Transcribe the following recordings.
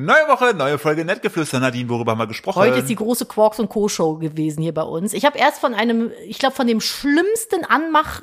Neue Woche, neue Folge Nettgeflüster. Nadine, worüber haben wir gesprochen? Heute ist die große Quarks und Co. Show gewesen hier bei uns. Ich habe erst von einem, ich glaube, von dem schlimmsten Anmach,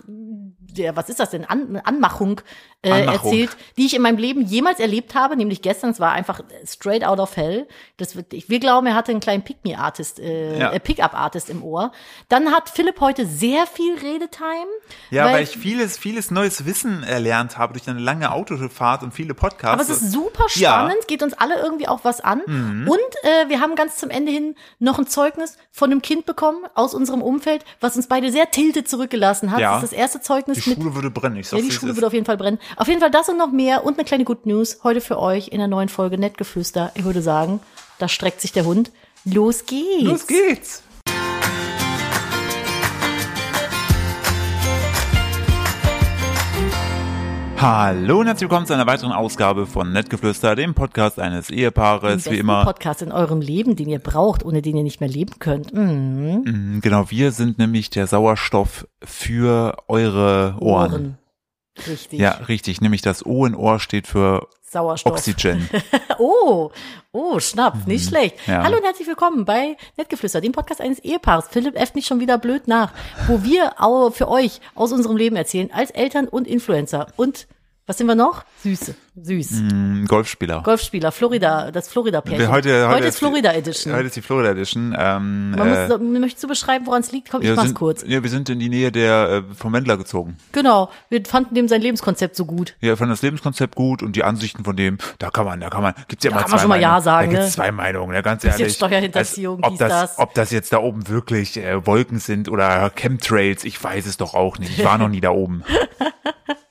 der, was ist das denn, An Anmachung, äh, Anmachung. erzählt, die ich in meinem Leben jemals erlebt habe, nämlich gestern. Es war einfach straight out of hell. Das wird, ich, wir glauben, er hatte einen kleinen Pick-me-Artist, äh, Ja. äh, Pick-up-Artist im Ohr. Dann hat Philipp heute sehr viel Redetime. ja, weil, ich vieles, vieles neues Wissen erlernt habe durch eine lange Autofahrt und viele Podcasts. Aber es ist super Ja. Mhm. spannend, geht uns alle irgendwie auch was an. Und äh, wir haben ganz zum Ende hin noch ein Zeugnis von einem Kind bekommen aus unserem Umfeld, was uns beide sehr tiltet zurückgelassen hat. Ja. Das ist das erste Zeugnis die mit. Schule würde brennen. Ich Ja, sag's, die Schule wird auf jeden Fall brennen. Auf jeden Fall das und noch mehr und eine kleine Good News heute für euch in der neuen Folge Nettgeflüster. Ich würde sagen, da streckt sich der Hund. Los geht's. Los geht's. Hallo und herzlich willkommen zu einer weiteren Ausgabe von Nettgeflüster, dem Podcast eines Ehepaares, wie immer. Podcast in eurem Leben, den ihr braucht, ohne den ihr nicht mehr leben könnt. Mm, Genau, wir sind nämlich der Sauerstoff für eure Ohren. Richtig. Ja, richtig. Nämlich das O in Ohr steht für Sauerstoff. Oxygen. Oh, oh, Schnapp, nicht schlecht. Mhm. Ja. Hallo und herzlich willkommen bei Nettgeflüster, dem Podcast eines Ehepaares. Philipp äfft mich schon wieder blöd nach, wo wir au- für euch aus unserem Leben erzählen, als Eltern und Influencer. Und was sind wir noch? Süße, süß. Ein Golfspieler. Golfspieler, Florida, das Florida-Pärchen. Wir heute, heute, ist Florida Edition. Heute ist die Florida Edition. Ähm, Man äh, muss, möchtest du beschreiben, woran es liegt? Komm, ich mach's sind, kurz. Ja, wir sind in die Nähe der äh, vom Wendler gezogen. Genau, wir fanden dem sein Lebenskonzept so gut. Wir fanden das Lebenskonzept gut und die Ansichten von dem, da kann man, da kann man, gibt's ja Da immer kann zwei man schon mal Ja sagen, Da gibt's ne? zwei Meinungen, ne, ganz ehrlich. Steuerhinterziehung, ob dies, das, das. ob das jetzt da oben wirklich äh, Wolken sind oder Chemtrails, ich weiß es doch auch nicht. Ich war noch nie da oben.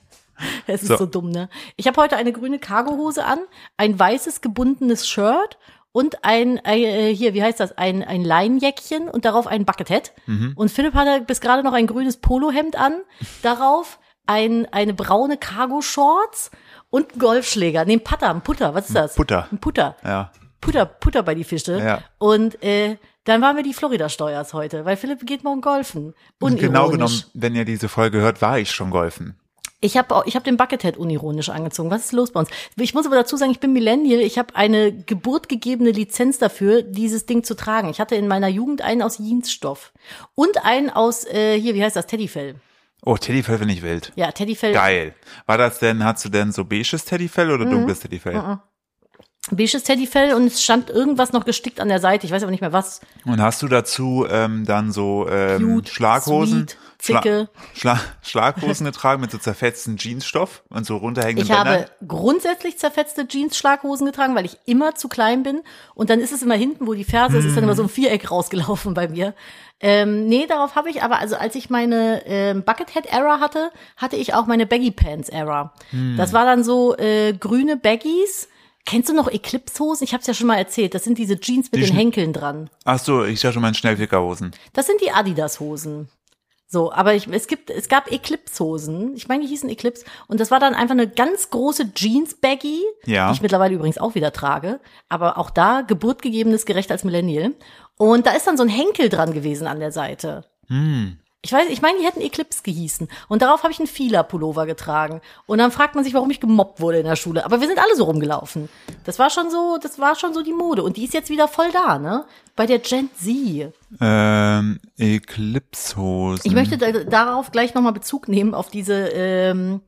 Es ist So. so, dumm, ne? Ich habe heute eine grüne Cargohose an, ein weißes gebundenes Shirt und ein, äh, hier, wie heißt das, ein, ein Leinjäckchen und darauf ein Buckethead. Mhm. Und Philipp hatte bis gerade noch ein grünes Polohemd an, darauf ein, eine braune Cargo-Shorts und einen Golfschläger. Nee, ein Putter, ein Putter, was ist das? Putter. Ein Putter. Ja. Putter, Putter bei die Fische. Ja. Und äh, dann waren wir die Florida-Steuers heute, weil Philipp geht morgen golfen. Und Unironisch. genau genommen, wenn ihr diese Folge hört, war ich schon golfen. Ich habe ich hab den Buckethead unironisch angezogen. Was ist los bei uns? Ich muss aber dazu sagen, ich bin Millennial. Ich habe eine geburtgegebene Lizenz dafür, dieses Ding zu tragen. Ich hatte in meiner Jugend einen aus Jeansstoff und einen aus, äh, hier, wie heißt das, Teddyfell. Oh, Teddyfell finde ich wild. Ja, Teddyfell. Geil. War das denn, hast du denn so beiges Teddyfell Mhm. oder dunkles Teddyfell? Beiges Teddyfell und es stand irgendwas noch gestickt an der Seite. Ich weiß aber nicht mehr was. Und hast du dazu ähm, dann so ähm, Cute, Schlaghosen, sweet, zicke. Schla Schlaghosen getragen mit so zerfetzten Jeansstoff und so runterhängenden Ich habe Bändern? grundsätzlich zerfetzte Jeans-Schlaghosen getragen, weil ich immer zu klein bin. Und dann ist es immer hinten, wo die Ferse ist, ist dann immer so ein Viereck rausgelaufen bei mir. Ähm, nee, darauf habe ich aber, also als ich meine ähm, Buckethead-Era hatte, hatte ich auch meine Baggy-Pants-Era. Das war dann so äh, grüne Baggies. Kennst du noch Eclipse-Hosen? Ich habe es ja schon mal erzählt. Das sind diese Jeans mit Die den Henkeln dran. Ach so, ich sag schon mal Schnellfickerhosen. Das sind die Adidas-Hosen. So, aber ich, es gibt, es gab Eclipse-Hosen. Ich meine, die hießen Eclipse. Und das war dann einfach eine ganz große Jeans-Baggy, Ja. die ich mittlerweile übrigens auch wieder trage. Aber auch da, geburtgegebenes gerecht als Millennial. Und da ist dann so ein Henkel dran gewesen an der Seite. Ich weiß, ich meine, die hätten Eclipse gehießen. Und darauf habe ich einen Fila-Pullover getragen. Und dann fragt man sich, warum ich gemobbt wurde in der Schule. Aber wir sind alle so rumgelaufen. Das war schon so, das war schon so die Mode. Und die ist jetzt wieder voll da, ne? Bei der Gen Z. Ähm, Eclipse-Hosen. Ich möchte da, darauf gleich nochmal Bezug nehmen, auf diese ähm,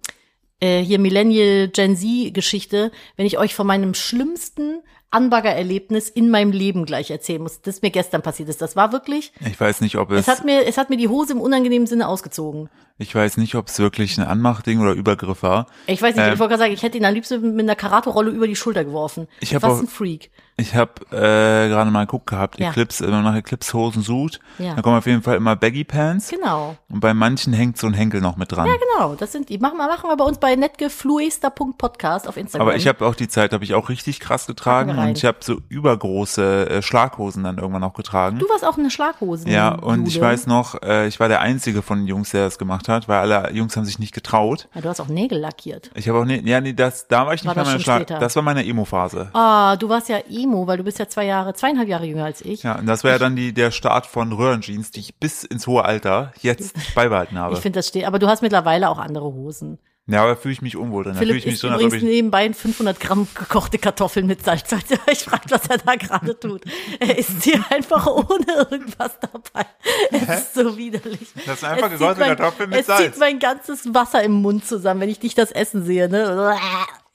äh, hier Millennial Gen Z-Geschichte, wenn ich euch von meinem schlimmsten Anbagger-Erlebnis in meinem Leben gleich erzählen muss, das mir gestern passiert ist. Das war wirklich, Ich weiß nicht, ob es, es hat mir, es hat mir die Hose im unangenehmen Sinne ausgezogen. ich weiß nicht, ob es wirklich ein Anmachding oder Übergriff war. Ich weiß nicht, Ähm. ich wollte gerade sagen, ich hätte ihn am liebsten mit einer Karate-Rolle über die Schulter geworfen. Ich hab Was auch- ein Freak. Ich habe äh, gerade mal geguckt gehabt, Ja. Eclipse, wenn man nach Eclipse-Hosen sucht, Ja. dann kommen auf jeden Fall immer Baggy-Pants. Genau. Und bei manchen hängt so ein Henkel noch mit dran. Ja, genau. Das sind die. Machen wir, machen wir bei uns bei netgefluester.podcast auf Instagram. Aber ich habe auch die Zeit, habe ich auch richtig krass getragen rein. und ich habe so übergroße äh, Schlaghosen dann irgendwann auch getragen. du warst auch eine Schlaghosen. ja, und ich Jude. weiß noch, äh, ich war der einzige von den Jungs, der das gemacht hat, weil alle Jungs haben sich nicht getraut. Ja, du hast auch Nägel lackiert. Ich habe auch nicht, ja, nee, das, da war ich nicht War das meiner schon Schlag, später? das war meine Emo-Phase. Ah, du warst ja Emo, weil du bist ja zwei Jahre, zweieinhalb Jahre jünger als ich. Ja, und das war ja dann die, der Start von Röhrenjeans, die ich bis ins hohe Alter jetzt beibehalten habe. Ich finde das steht, aber du hast mittlerweile auch andere Hosen. Ja, aber fühle ich mich unwohl drin. Da fühle ich mich so, übrigens ich, nebenbei 500 Gramm gekochte Kartoffeln mit Salz. Euch fragt, was er da gerade tut. Er isst sie einfach ohne irgendwas dabei. Es ist so widerlich. Das sind einfach Es mein- Kartoffeln mit es Salz. zieht mein ganzes Wasser im Mund zusammen, wenn ich dich das Essen sehe. Ne?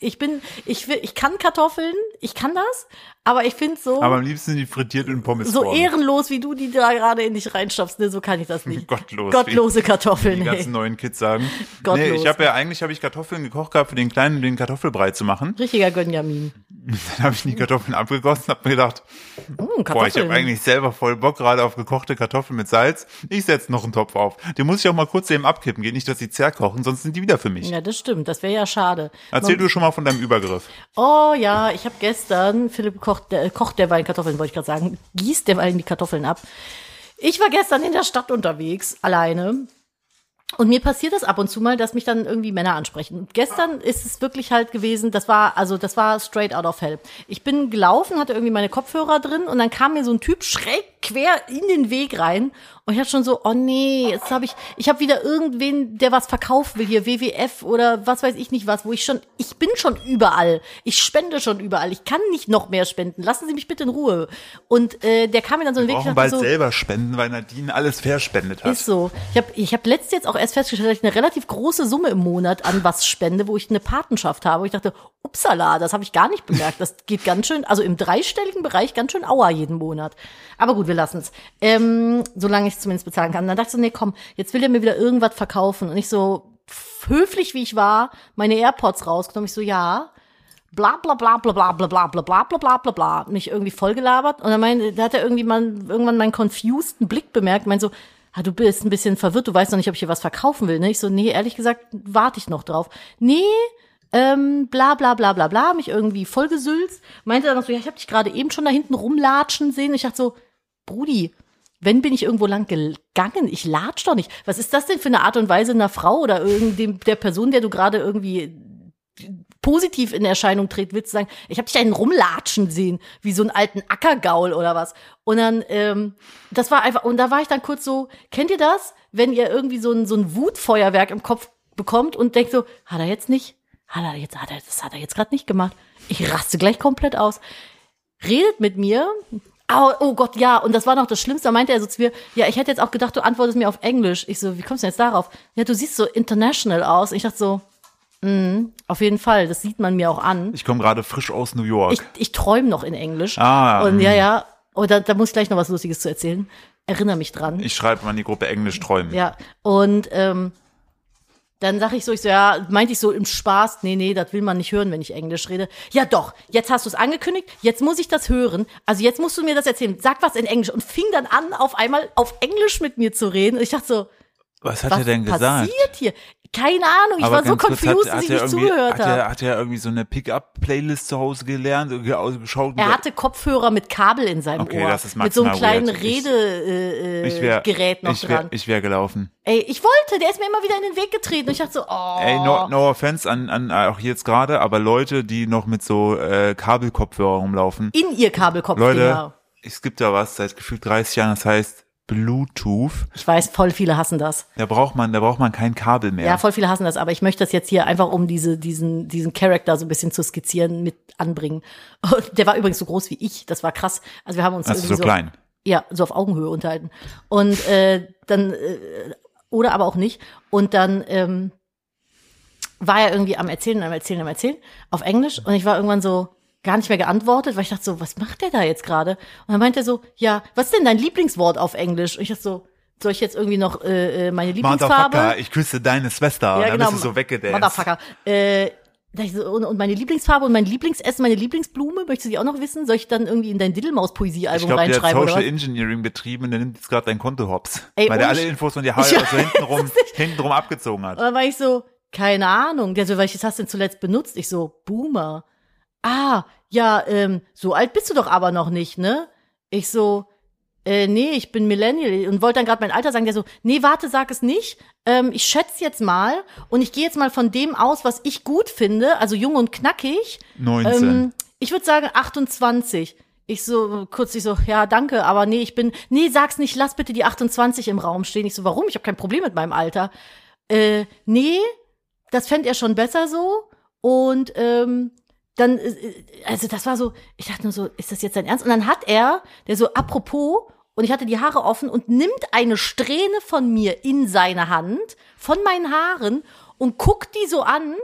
Ich bin, ich will, ich kann Kartoffeln, ich kann das, aber ich finde so, aber am liebsten die frittiert in Pommes so ehrenlos, wie du die da gerade in dich reinstopfst, ne? so kann ich das nicht. Gottlos. Gottlose Kartoffeln, die ey. ganzen neuen Kids sagen. Gottlos. Nee, ich habe ja eigentlich habe ich Kartoffeln gekocht gehabt für den kleinen, um den Kartoffelbrei zu machen. Richtiger Gönjamin. Dann habe ich die Kartoffeln abgegossen, habe mir gedacht, Mm, boah, ich habe eigentlich selber voll Bock gerade auf gekochte Kartoffeln mit Salz. Ich setz noch einen Topf auf. Den muss ich auch mal kurz eben abkippen, geht nicht, dass die zerkochen, sonst sind die wieder für mich. ja, das stimmt. Das wäre ja schade. Erzähl du schon mal von deinem Übergriff. Oh ja, ich habe gestern, Philipp kocht, der, kocht derweil Kartoffeln, wollte ich gerade sagen, gießt derweil die Kartoffeln ab. Ich war gestern in der Stadt unterwegs, alleine. Und mir passiert das ab und zu mal, dass mich dann irgendwie Männer ansprechen. Und gestern ist es wirklich halt gewesen, das war, also das war straight out of hell. Ich bin gelaufen, hatte irgendwie meine Kopfhörer drin und dann kam mir so ein Typ schräg quer in den Weg rein. Und ich hatte schon so, oh nee, jetzt habe ich, ich habe wieder irgendwen, der was verkaufen will hier, WWF oder was weiß ich nicht was, wo ich schon, ich bin schon überall. Ich spende schon überall. Ich kann nicht noch mehr spenden. Lassen Sie mich bitte in Ruhe. Und äh, der kam mir dann so in den Weg. ich bald so, selber spenden, weil Nadine alles verspendet hat. ist so. Ich habe ich hab letztens jetzt auch erst festgestellt, dass ich eine relativ große Summe im Monat an was spende, wo ich eine Patenschaft habe. Und ich dachte, upsala, das habe ich gar nicht bemerkt. Das geht ganz schön, also im dreistelligen Bereich ganz schön Aua jeden Monat. Aber gut, wir lassen es. Ähm, solange ich es zumindest bezahlen kann. Dann dachte ich so, nee, komm, jetzt will er mir wieder irgendwas verkaufen. Und ich so höflich, wie ich war, meine AirPods rausgenommen. Ich so, ja, bla bla bla bla bla bla bla bla bla bla bla bla bla mich irgendwie vollgelabert und dann mein, da hat er irgendwie mal irgendwann meinen confuseden Blick bemerkt, meint so, ah, du bist ein bisschen verwirrt, du weißt noch nicht, ob ich hier was verkaufen will, ne? Ich so, nee, ehrlich gesagt, warte ich noch drauf. Nee, ähm, bla bla bla bla bla, mich irgendwie vollgesülzt. Meinte dann so, ja, ich habe dich gerade eben schon da hinten rumlatschen sehen. Ich dachte so, Brudi, wenn bin ich irgendwo lang gegangen, ich latsch doch nicht. Was ist das denn für eine Art und Weise einer Frau oder irgendeinem der Person, der du gerade irgendwie positiv in Erscheinung tritt, willst du sagen, ich habe dich da hinten rumlatschen sehen, wie so einen alten Ackergaul oder was. Und dann, ähm, das war einfach, und da war ich dann kurz so, kennt ihr das? Wenn ihr irgendwie so ein, so ein Wutfeuerwerk im Kopf bekommt und denkt so, hat er jetzt nicht? Hat er jetzt, hat er, das hat er jetzt gerade nicht gemacht. Ich raste gleich komplett aus. Redet mit mir. Oh, oh Gott, ja, und das war noch das Schlimmste. Da meinte er so zu mir, ja, ich hätte jetzt auch gedacht, du antwortest mir auf Englisch. Ich so, wie kommst du denn jetzt darauf? Ja, du siehst so international aus. Ich dachte so, mh, auf jeden Fall, das sieht man mir auch an. Ich komme gerade frisch aus New York. Ich, ich träume noch in Englisch. Ah, Und ja, ja, oh, da, da muss ich gleich noch was Lustiges zu erzählen. Erinnere mich dran. Ich schreibe mal in die Gruppe Englisch träumen. Ja, und ähm, dann sag ich so, ich so, ja, meinte ich so im Spaß, nee, nee, das will man nicht hören, wenn ich Englisch rede. Ja doch, jetzt hast du es angekündigt, jetzt muss ich das hören. Also jetzt musst du mir das erzählen. Sag was in Englisch und fing dann an, auf einmal auf Englisch mit mir zu reden. Und ich dachte so, Was hat was er denn gesagt? passiert hier? Keine Ahnung, ich Aber war so confused, hat, dass hat ich er nicht zugehört hat habe. er, hat er irgendwie so eine Pickup-Playlist zu Hause gelernt, irgendwie ausgeschaut? Er hatte Kopfhörer mit Kabel in seinem Okay, Ohr. das ist mit so einem kleinen. Ich- Redegerät ich äh, noch ich wär, dran. Ich wäre gelaufen. Ey, ich wollte, der ist mir immer wieder in den Weg getreten. Und ich dachte so, oh. Ey, no, no offense an, an auch jetzt gerade, aber Leute, die noch mit so äh, Kabelkopfhörer rumlaufen. in ihr Kabelkopfdinger. Leute, es gibt da was seit gefühlt 30 Jahren, das heißt Bluetooth. Ich weiß, voll viele hassen das. Da braucht man, da braucht man kein Kabel mehr. Ja, voll viele hassen das, aber ich möchte das jetzt hier einfach, um diese, diesen, diesen Charakter so ein bisschen zu skizzieren, mit anbringen. Und der war übrigens so groß wie ich, das war krass. Also wir haben uns also irgendwie so klein. Ja, so auf Augenhöhe unterhalten. Und äh, dann, äh, oder aber auch nicht. Und dann ähm, war er irgendwie am Erzählen, am Erzählen, am Erzählen auf Englisch. Und ich war irgendwann so gar nicht mehr geantwortet, weil ich dachte so, was macht der da jetzt gerade? Und dann meinte er so, ja, was ist denn dein Lieblingswort auf Englisch? Und ich dachte so, soll ich jetzt irgendwie noch äh, äh, meine Lieblingsfarbe? Motherfucker, ich küsse deine Schwester. und dann bist du so weggedanced. Motherfucker. Äh, ich und, und meine Lieblingsfarbe und mein Lieblingsessen, meine Lieblingsblume, möchtest du die auch noch wissen? Soll ich dann irgendwie in dein Ich Diddlemaus-Poesie-Album glaube, der hat reinschreiben Social? Engineering betrieben der nimmt jetzt gerade dein Konto hops. Ey, weil der alle Infos von dir Ich halt so hintenrum, hintenrum abgezogen hat. Und dann war ich so, keine Ahnung. Der so, welches hast du denn zuletzt benutzt? Ich so, Boomer. Ah, ja, ähm, so alt bist du doch aber noch nicht, ne? Ich so, äh, nee, ich bin Millennial und wollte dann gerade mein Alter sagen. Der so, nee, warte, sag es nicht. Ähm, ich schätze jetzt mal und ich gehe jetzt mal von dem aus, was ich gut finde, also jung und knackig. 19. Ähm, ich würde sagen 28. Ich so kurz, ich so, ja, danke, aber nee, ich bin, nee, sag's nicht, lass bitte die 28 im Raum stehen. Ich so, warum? Ich habe kein Problem mit meinem Alter. Äh, nee, das fänd er schon besser so. Und ähm, dann, äh, also das war so, ich dachte nur so, ist das jetzt dein Ernst? Und dann hat er, der so, apropos, und ich hatte die Haare offen und nimmt eine Strähne von mir in seine Hand, von meinen Haaren, und guckt die so an,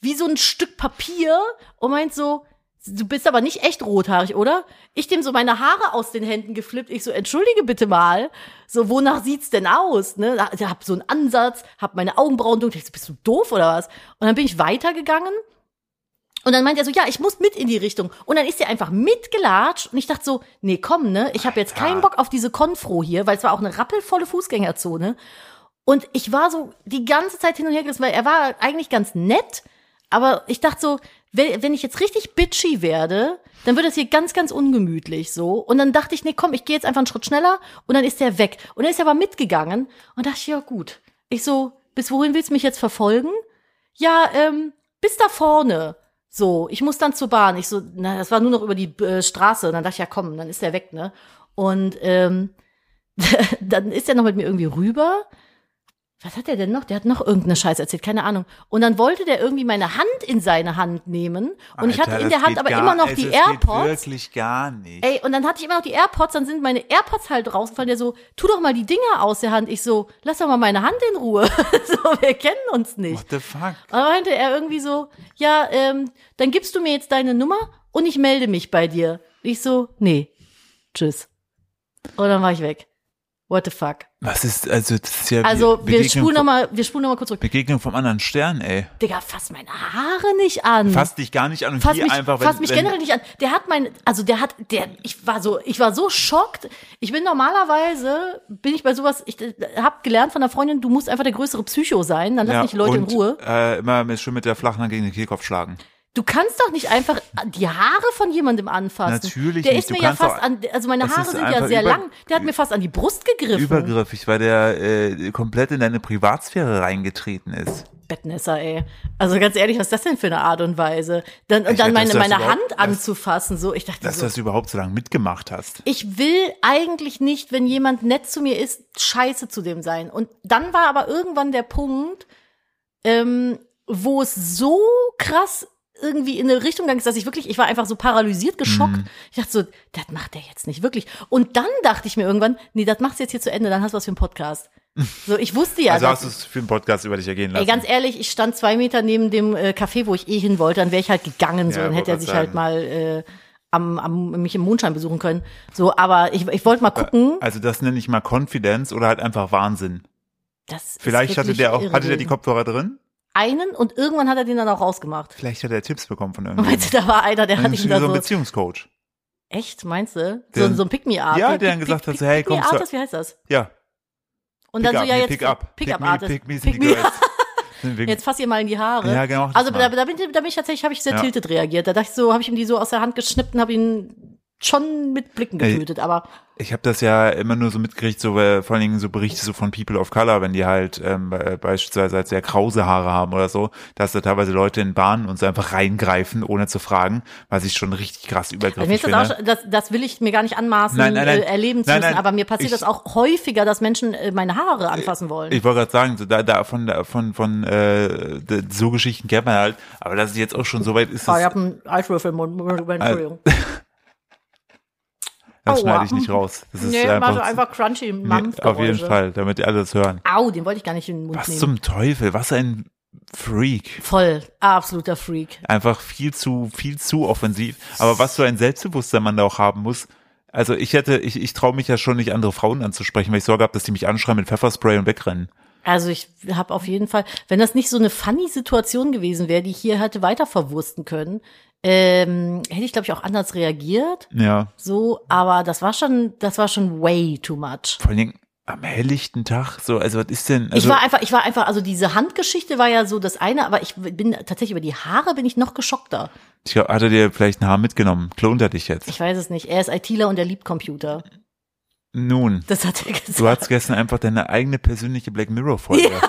wie so ein Stück Papier, und meint so, du bist aber nicht echt rothaarig, oder? Ich dem so meine Haare aus den Händen geflippt. Ich so, entschuldige bitte mal. So, wonach sieht's denn aus? Ne? Hab so einen Ansatz, hab meine Augenbrauen dunkel. Ich so, bist du doof oder was? Und dann bin ich weitergegangen. Und dann meint er so, ja, ich muss mit in die Richtung. Und dann ist er einfach mitgelatscht. Und ich dachte so, nee, komm, ne? Ich habe jetzt keinen Bock auf diese Konfro hier, weil es war auch eine rappelvolle Fußgängerzone. Und ich war so die ganze Zeit hin und her gerissen, weil er war eigentlich ganz nett. Aber ich dachte so, wenn, ich jetzt richtig bitchy werde, dann wird das hier ganz, ganz ungemütlich so. Und dann dachte ich, nee, komm, ich gehe jetzt einfach einen Schritt schneller und dann ist der weg. Und er ist aber mitgegangen und dachte ich, ja gut. Ich so, bis wohin willst du mich jetzt verfolgen? Ja, ähm, bis da vorne. So, ich muss dann zur Bahn. Ich so, na, das war nur noch über die äh, Straße. Und dann dachte ich, ja komm, dann ist der weg, ne? Und ähm, dann ist er noch mit mir irgendwie rüber was hat er denn noch? Der hat noch irgendeine Scheiße erzählt, keine Ahnung. Und dann wollte der irgendwie meine Hand in seine Hand nehmen. Und Alter, ich hatte in der Hand aber gar, immer noch die AirPods. Wirklich gar nicht. Ey, und dann hatte ich immer noch die AirPods, dann sind meine AirPods halt rausgefallen. Der so, tu doch mal die Dinger aus der Hand. Ich so, lass doch mal meine Hand in Ruhe. so, wir kennen uns nicht. What the fuck? Und dann meinte er irgendwie so, ja, ähm, dann gibst du mir jetzt deine Nummer und ich melde mich bei dir. Ich so, nee, tschüss. Und dann war ich weg. What the fuck? Was ist, also, das ist ja. Also, wir spulen nochmal, wir spulen nochmal kurz zurück. Begegnung vom anderen Stern, ey. Digga, fass meine Haare nicht an. Fass dich gar nicht an und fass mich, einfach, wenn, Fass mich wenn, generell nicht an. Der hat mein, also der hat, der, ich war so, ich war so schockt. Ich bin normalerweise, bin ich bei sowas, ich hab gelernt von einer Freundin, du musst einfach der größere Psycho sein, dann lass ja, nicht Leute und, in Ruhe. Äh, immer schön mit der flachen Hand gegen den Kehlkopf schlagen. Du kannst doch nicht einfach die Haare von jemandem anfassen. Natürlich Der nicht. ist mir ja fast an, also meine Haare sind ja sehr lang. Der hat mir fast an die Brust gegriffen. Übergriffig, weil der äh, komplett in deine Privatsphäre reingetreten ist. Bettnässer, ey. Also ganz ehrlich, was ist das denn für eine Art und Weise? Dann, und dann meine, meine Hand anzufassen, so. Ich dachte dass so, du das überhaupt so lange mitgemacht hast. Ich will eigentlich nicht, wenn jemand nett zu mir ist, scheiße zu dem sein. Und dann war aber irgendwann der Punkt, ähm, wo es so krass irgendwie in eine Richtung gegangen ist, dass ich wirklich, ich war einfach so paralysiert, geschockt. Mhm. Ich dachte so, das macht er jetzt nicht wirklich. Und dann dachte ich mir irgendwann, nee, das machst du jetzt hier zu Ende, dann hast du was für einen Podcast. So, ich wusste ja. Also hast du es für einen Podcast über dich ergehen lassen? Ey, ganz ehrlich, ich stand zwei Meter neben dem äh, Café, wo ich eh hin wollte, dann wäre ich halt gegangen, so, ja, dann hätte er sich halt sagen. halt mal äh, am, am, mich im Mondschein besuchen können. So, aber ich, ich wollte mal gucken. Also das nenne ich mal Confidence oder halt einfach Wahnsinn. Das Vielleicht hatte der auch, hatte der die Kopfhörer drin? Einen und irgendwann hat er den dann auch rausgemacht. Vielleicht hat er Tipps bekommen von irgendjemandem. Meinst du, da war einer, der hat ihn da so. so ein Beziehungscoach. Echt, meinst du? so, so ein Pick-Me-Art. Ja, der dann gesagt hat, so, hey, komm. Pick-Me-Artist, wie heißt das? Ja. Und dann so, ja, jetzt. Pick-up. Pick-up-Artist. Pick me, pick me, pick me. Jetzt fass ihr mal in die Haare. Ja, genau. Also da, da, bin, da bin ich tatsächlich, habe ich sehr ja. tiltet reagiert. Da dachte ich so, habe ich ihm die so aus der Hand geschnippt und habe ihn schon mit Blicken getötet, aber. Ich habe das ja immer nur so mitgekriegt, so äh, vor allen Dingen so Berichte so von People of Color, wenn die halt ähm, äh, beispielsweise halt sehr krause Haare haben oder so, dass da teilweise Leute in Bahnen und so einfach reingreifen, ohne zu fragen, was ich schon richtig krass übergriffig also das, das, das, will ich mir gar nicht anmaßen, nein, nein, nein, äh, erleben zu müssen, aber mir passiert ich, das auch häufiger, dass Menschen äh, meine Haare anfassen wollen. Ich, ich wollte gerade sagen, so da, da von, von, von äh, so Geschichten kennt man halt, aber dass es jetzt auch schon so weit ist. Oh, ich habe einen Eiswürfel Entschuldigung. Das schneide ich nicht raus. Das ist nee, einfach, mach einfach crunchy nee, Auf jeden Fall, damit die alle das hören. Au, den wollte ich gar nicht in den Mund Was nehmen. zum Teufel? Was ein Freak. Voll, absoluter Freak. Einfach viel zu, viel zu offensiv. Aber was für ein Selbstbewusstsein man da auch haben muss. Also ich hätte, ich, ich traue mich ja schon nicht, andere Frauen anzusprechen, weil ich Sorge habe, dass die mich anschreien mit Pfefferspray und wegrennen. Also ich habe auf jeden Fall, wenn das nicht so eine funny Situation gewesen wäre, die ich hier hätte weiter verwursten können, ähm, hätte ich glaube ich auch anders reagiert. Ja. So, aber das war schon, das war schon way too much. Vor allen Dingen am helllichten Tag, so, also was ist denn? Also ich war einfach, ich war einfach, also diese Handgeschichte war ja so das eine, aber ich bin tatsächlich über die Haare bin ich noch geschockter. Ich glaube, hat er dir vielleicht ein Haar mitgenommen? Klont er dich jetzt? Ich weiß es nicht. Er ist ITler und er liebt Computer. Nun. Das hat er gesagt. Du hattest gestern einfach deine eigene persönliche Black Mirror Folge. Ja.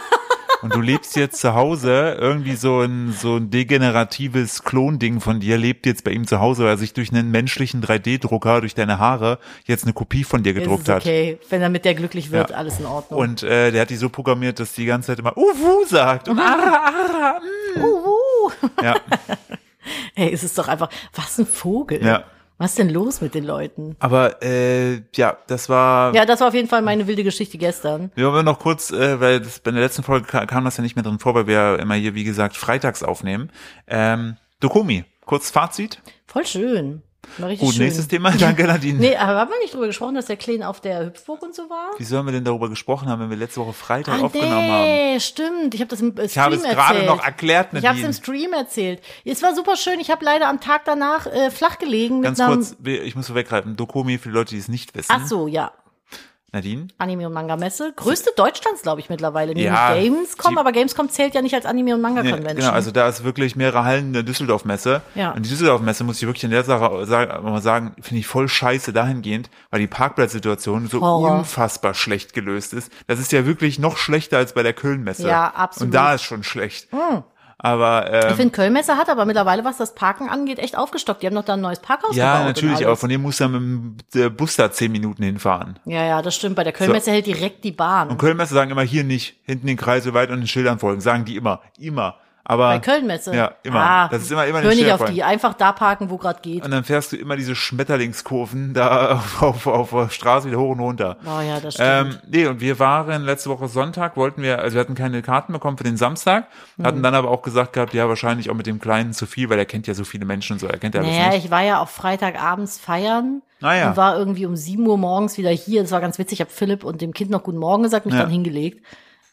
Und du lebst jetzt zu Hause, irgendwie so ein, so ein degeneratives Klonding von dir lebt jetzt bei ihm zu Hause, weil er sich durch einen menschlichen 3D-Drucker, durch deine Haare, jetzt eine Kopie von dir gedruckt ist hat. okay. Wenn er mit der glücklich wird, Ja. alles in Ordnung. Und äh, der hat die so programmiert, dass die ganze Zeit immer Uwu sagt und Ara, Ara. mm. Uhu. Ja, Hey, es ist doch einfach, was ein Vogel. Ja. Was ist denn los mit den Leuten? aber äh, ja, das war Ja, das war auf jeden Fall meine wilde Geschichte gestern. Wir wollen noch kurz, äh, weil das, bei der letzten Folge ka- kam das ja nicht mehr drin vor, weil wir ja immer hier, wie gesagt, freitags aufnehmen. Ähm, Dokumi, kurz Fazit. Voll schön. Richtig Gut, schön. nächstes Thema. Danke, Nadine. Nee, aber haben wir nicht drüber gesprochen, dass der Klein auf der Hüpfburg und so war? Wie sollen wir denn darüber gesprochen haben, wenn wir letzte Woche Freitag Ah, aufgenommen haben? nee, stimmt. Ich habe das im äh, Stream Ich habe es gerade noch erklärt, Ich habe es Nadine. im Stream erzählt. Es war super schön. Ich habe leider am Tag danach äh, flach gelegen Ganz kurz, ich muss vorweggreifen. Dokumi, für die Leute, die es nicht wissen. Ach so, ja. Nadine? Anime und Manga Messe. Größte Deutschlands, glaube ich, mittlerweile. Neben Ja, Gamescom, die- aber Gamescom zählt ja nicht als Anime und Manga Nee, Convention. genau, also da ist wirklich mehrere Hallen der Düsseldorf-Messe. Ja. Und die Düsseldorf-Messe muss ich wirklich in der Sache sagen, mal sagen, finde ich voll scheiße dahingehend, weil die Parkplatzsituation so Horror. unfassbar schlecht gelöst ist. Das ist ja wirklich noch schlechter als bei der Köln-Messe. Ja, absolut. Und da ist schon schlecht. Aber ähm, ich finde, Kölnmesse hat aber mittlerweile, was das Parken angeht, echt aufgestockt. Die haben noch da ein neues Parkhaus ja, gebaut. und natürlich, aber von dem musst du dann mit dem Bus da zehn Minuten hinfahren. Ja, ja, das stimmt. Bei der Kölnmesse hält direkt die Bahn. Und Köln-Messe sagen immer hier nicht, hinten den Kreis so weit und den Schildern folgen. Sagen die immer, immer. Aber Bei Kölnmesse? Ja, immer. Ah, das ist immer, immer Hör nicht auf die. Einfach da parken, wo gerade geht. Und dann fährst du immer diese Schmetterlingskurven da auf, auf, auf der Straße wieder hoch und runter. Oh ja, das stimmt. Ähm, nee, und wir waren letzte Woche Sonntag, wollten wir, also wir hatten keine Karten bekommen für den Samstag, Mhm. hatten dann aber auch gesagt gehabt, ja, wahrscheinlich auch mit dem Kleinen zu viel, weil er kennt ja so viele Menschen und so, er kennt ja alles naja, nicht. ich war ja auch Freitagabends feiern Ah ja. und war irgendwie um 7 Uhr morgens wieder hier. Das war ganz witzig. Ich habe Philipp und dem Kind noch Guten Morgen gesagt, mich Ja. dann hingelegt.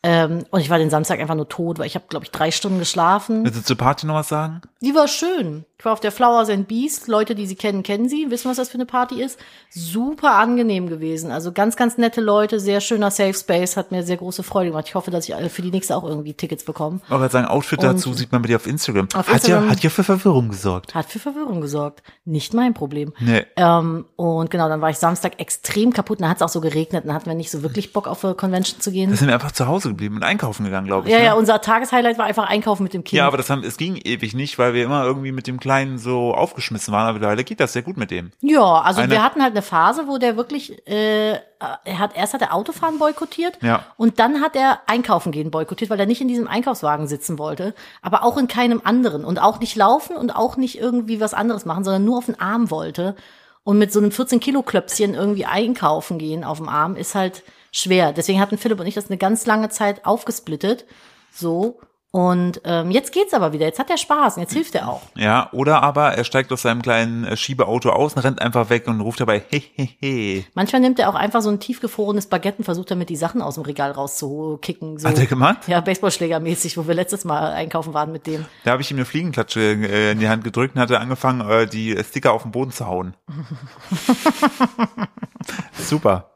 Ähm, und ich war den Samstag einfach nur tot, weil ich habe, glaube ich, drei Stunden geschlafen. Willst du zur Party noch was sagen? Die war schön. Ich war auf der Flowers and Beast. Leute, die sie kennen, kennen sie, wissen, was das für eine Party ist. Super angenehm gewesen. Also ganz, ganz nette Leute, sehr schöner Safe Space, hat mir sehr große Freude gemacht. Ich hoffe, dass ich äh, für die nächste auch irgendwie Tickets bekomme. Gerade sagen, Outfit Und- dazu sieht man bei dir auf Instagram. Auf hat Instagram- ja, hat ja für Verwirrung gesorgt. Hat für Verwirrung gesorgt. Nicht mein Problem. Nee. Ähm, und genau, dann war ich Samstag extrem kaputt. Dann hat es auch so geregnet. Dann hatten wir nicht so wirklich Bock auf eine Convention zu gehen. Da sind wir einfach zu Hause geblieben und einkaufen gegangen, glaube ich. Ja, ne? ja, unser Tageshighlight war einfach einkaufen mit dem Kind. Ja, aber das haben, es ging ewig nicht, weil wir immer irgendwie mit dem Kleinen so aufgeschmissen waren, aber mittlerweile geht das sehr gut mit dem. Ja, also Eine- wir hatten halt eine Phase, wo der wirklich, äh, er hat erst hat er Autofahren boykottiert Ja. und dann hat er Einkaufen gehen boykottiert, weil er nicht in diesem Einkaufswagen sitzen wollte, aber auch in keinem anderen und auch nicht laufen und auch nicht irgendwie was anderes machen, sondern nur auf den Arm wollte und mit so einem 14 Kilo Klöpschen irgendwie einkaufen gehen auf dem Arm ist halt schwer. Deswegen hatten Philipp und ich das eine ganz lange Zeit aufgesplittet, so. Und ähm, jetzt geht's aber wieder. Jetzt hat er Spaß und jetzt hilft er auch. Ja, oder aber er steigt aus seinem kleinen äh, Schiebeauto aus und rennt einfach weg und ruft dabei, he, he, he. Manchmal nimmt er auch einfach so ein tiefgefrorenes Baguette und versucht damit die Sachen aus dem Regal rauszukicken. So. Hat er gemacht? Ja, Baseballschlägermäßig, wo wir letztes Mal einkaufen waren mit dem. Da habe ich ihm eine Fliegenklatsche äh, in die Hand gedrückt und hatte angefangen, äh, die Sticker auf den Boden zu hauen. Super.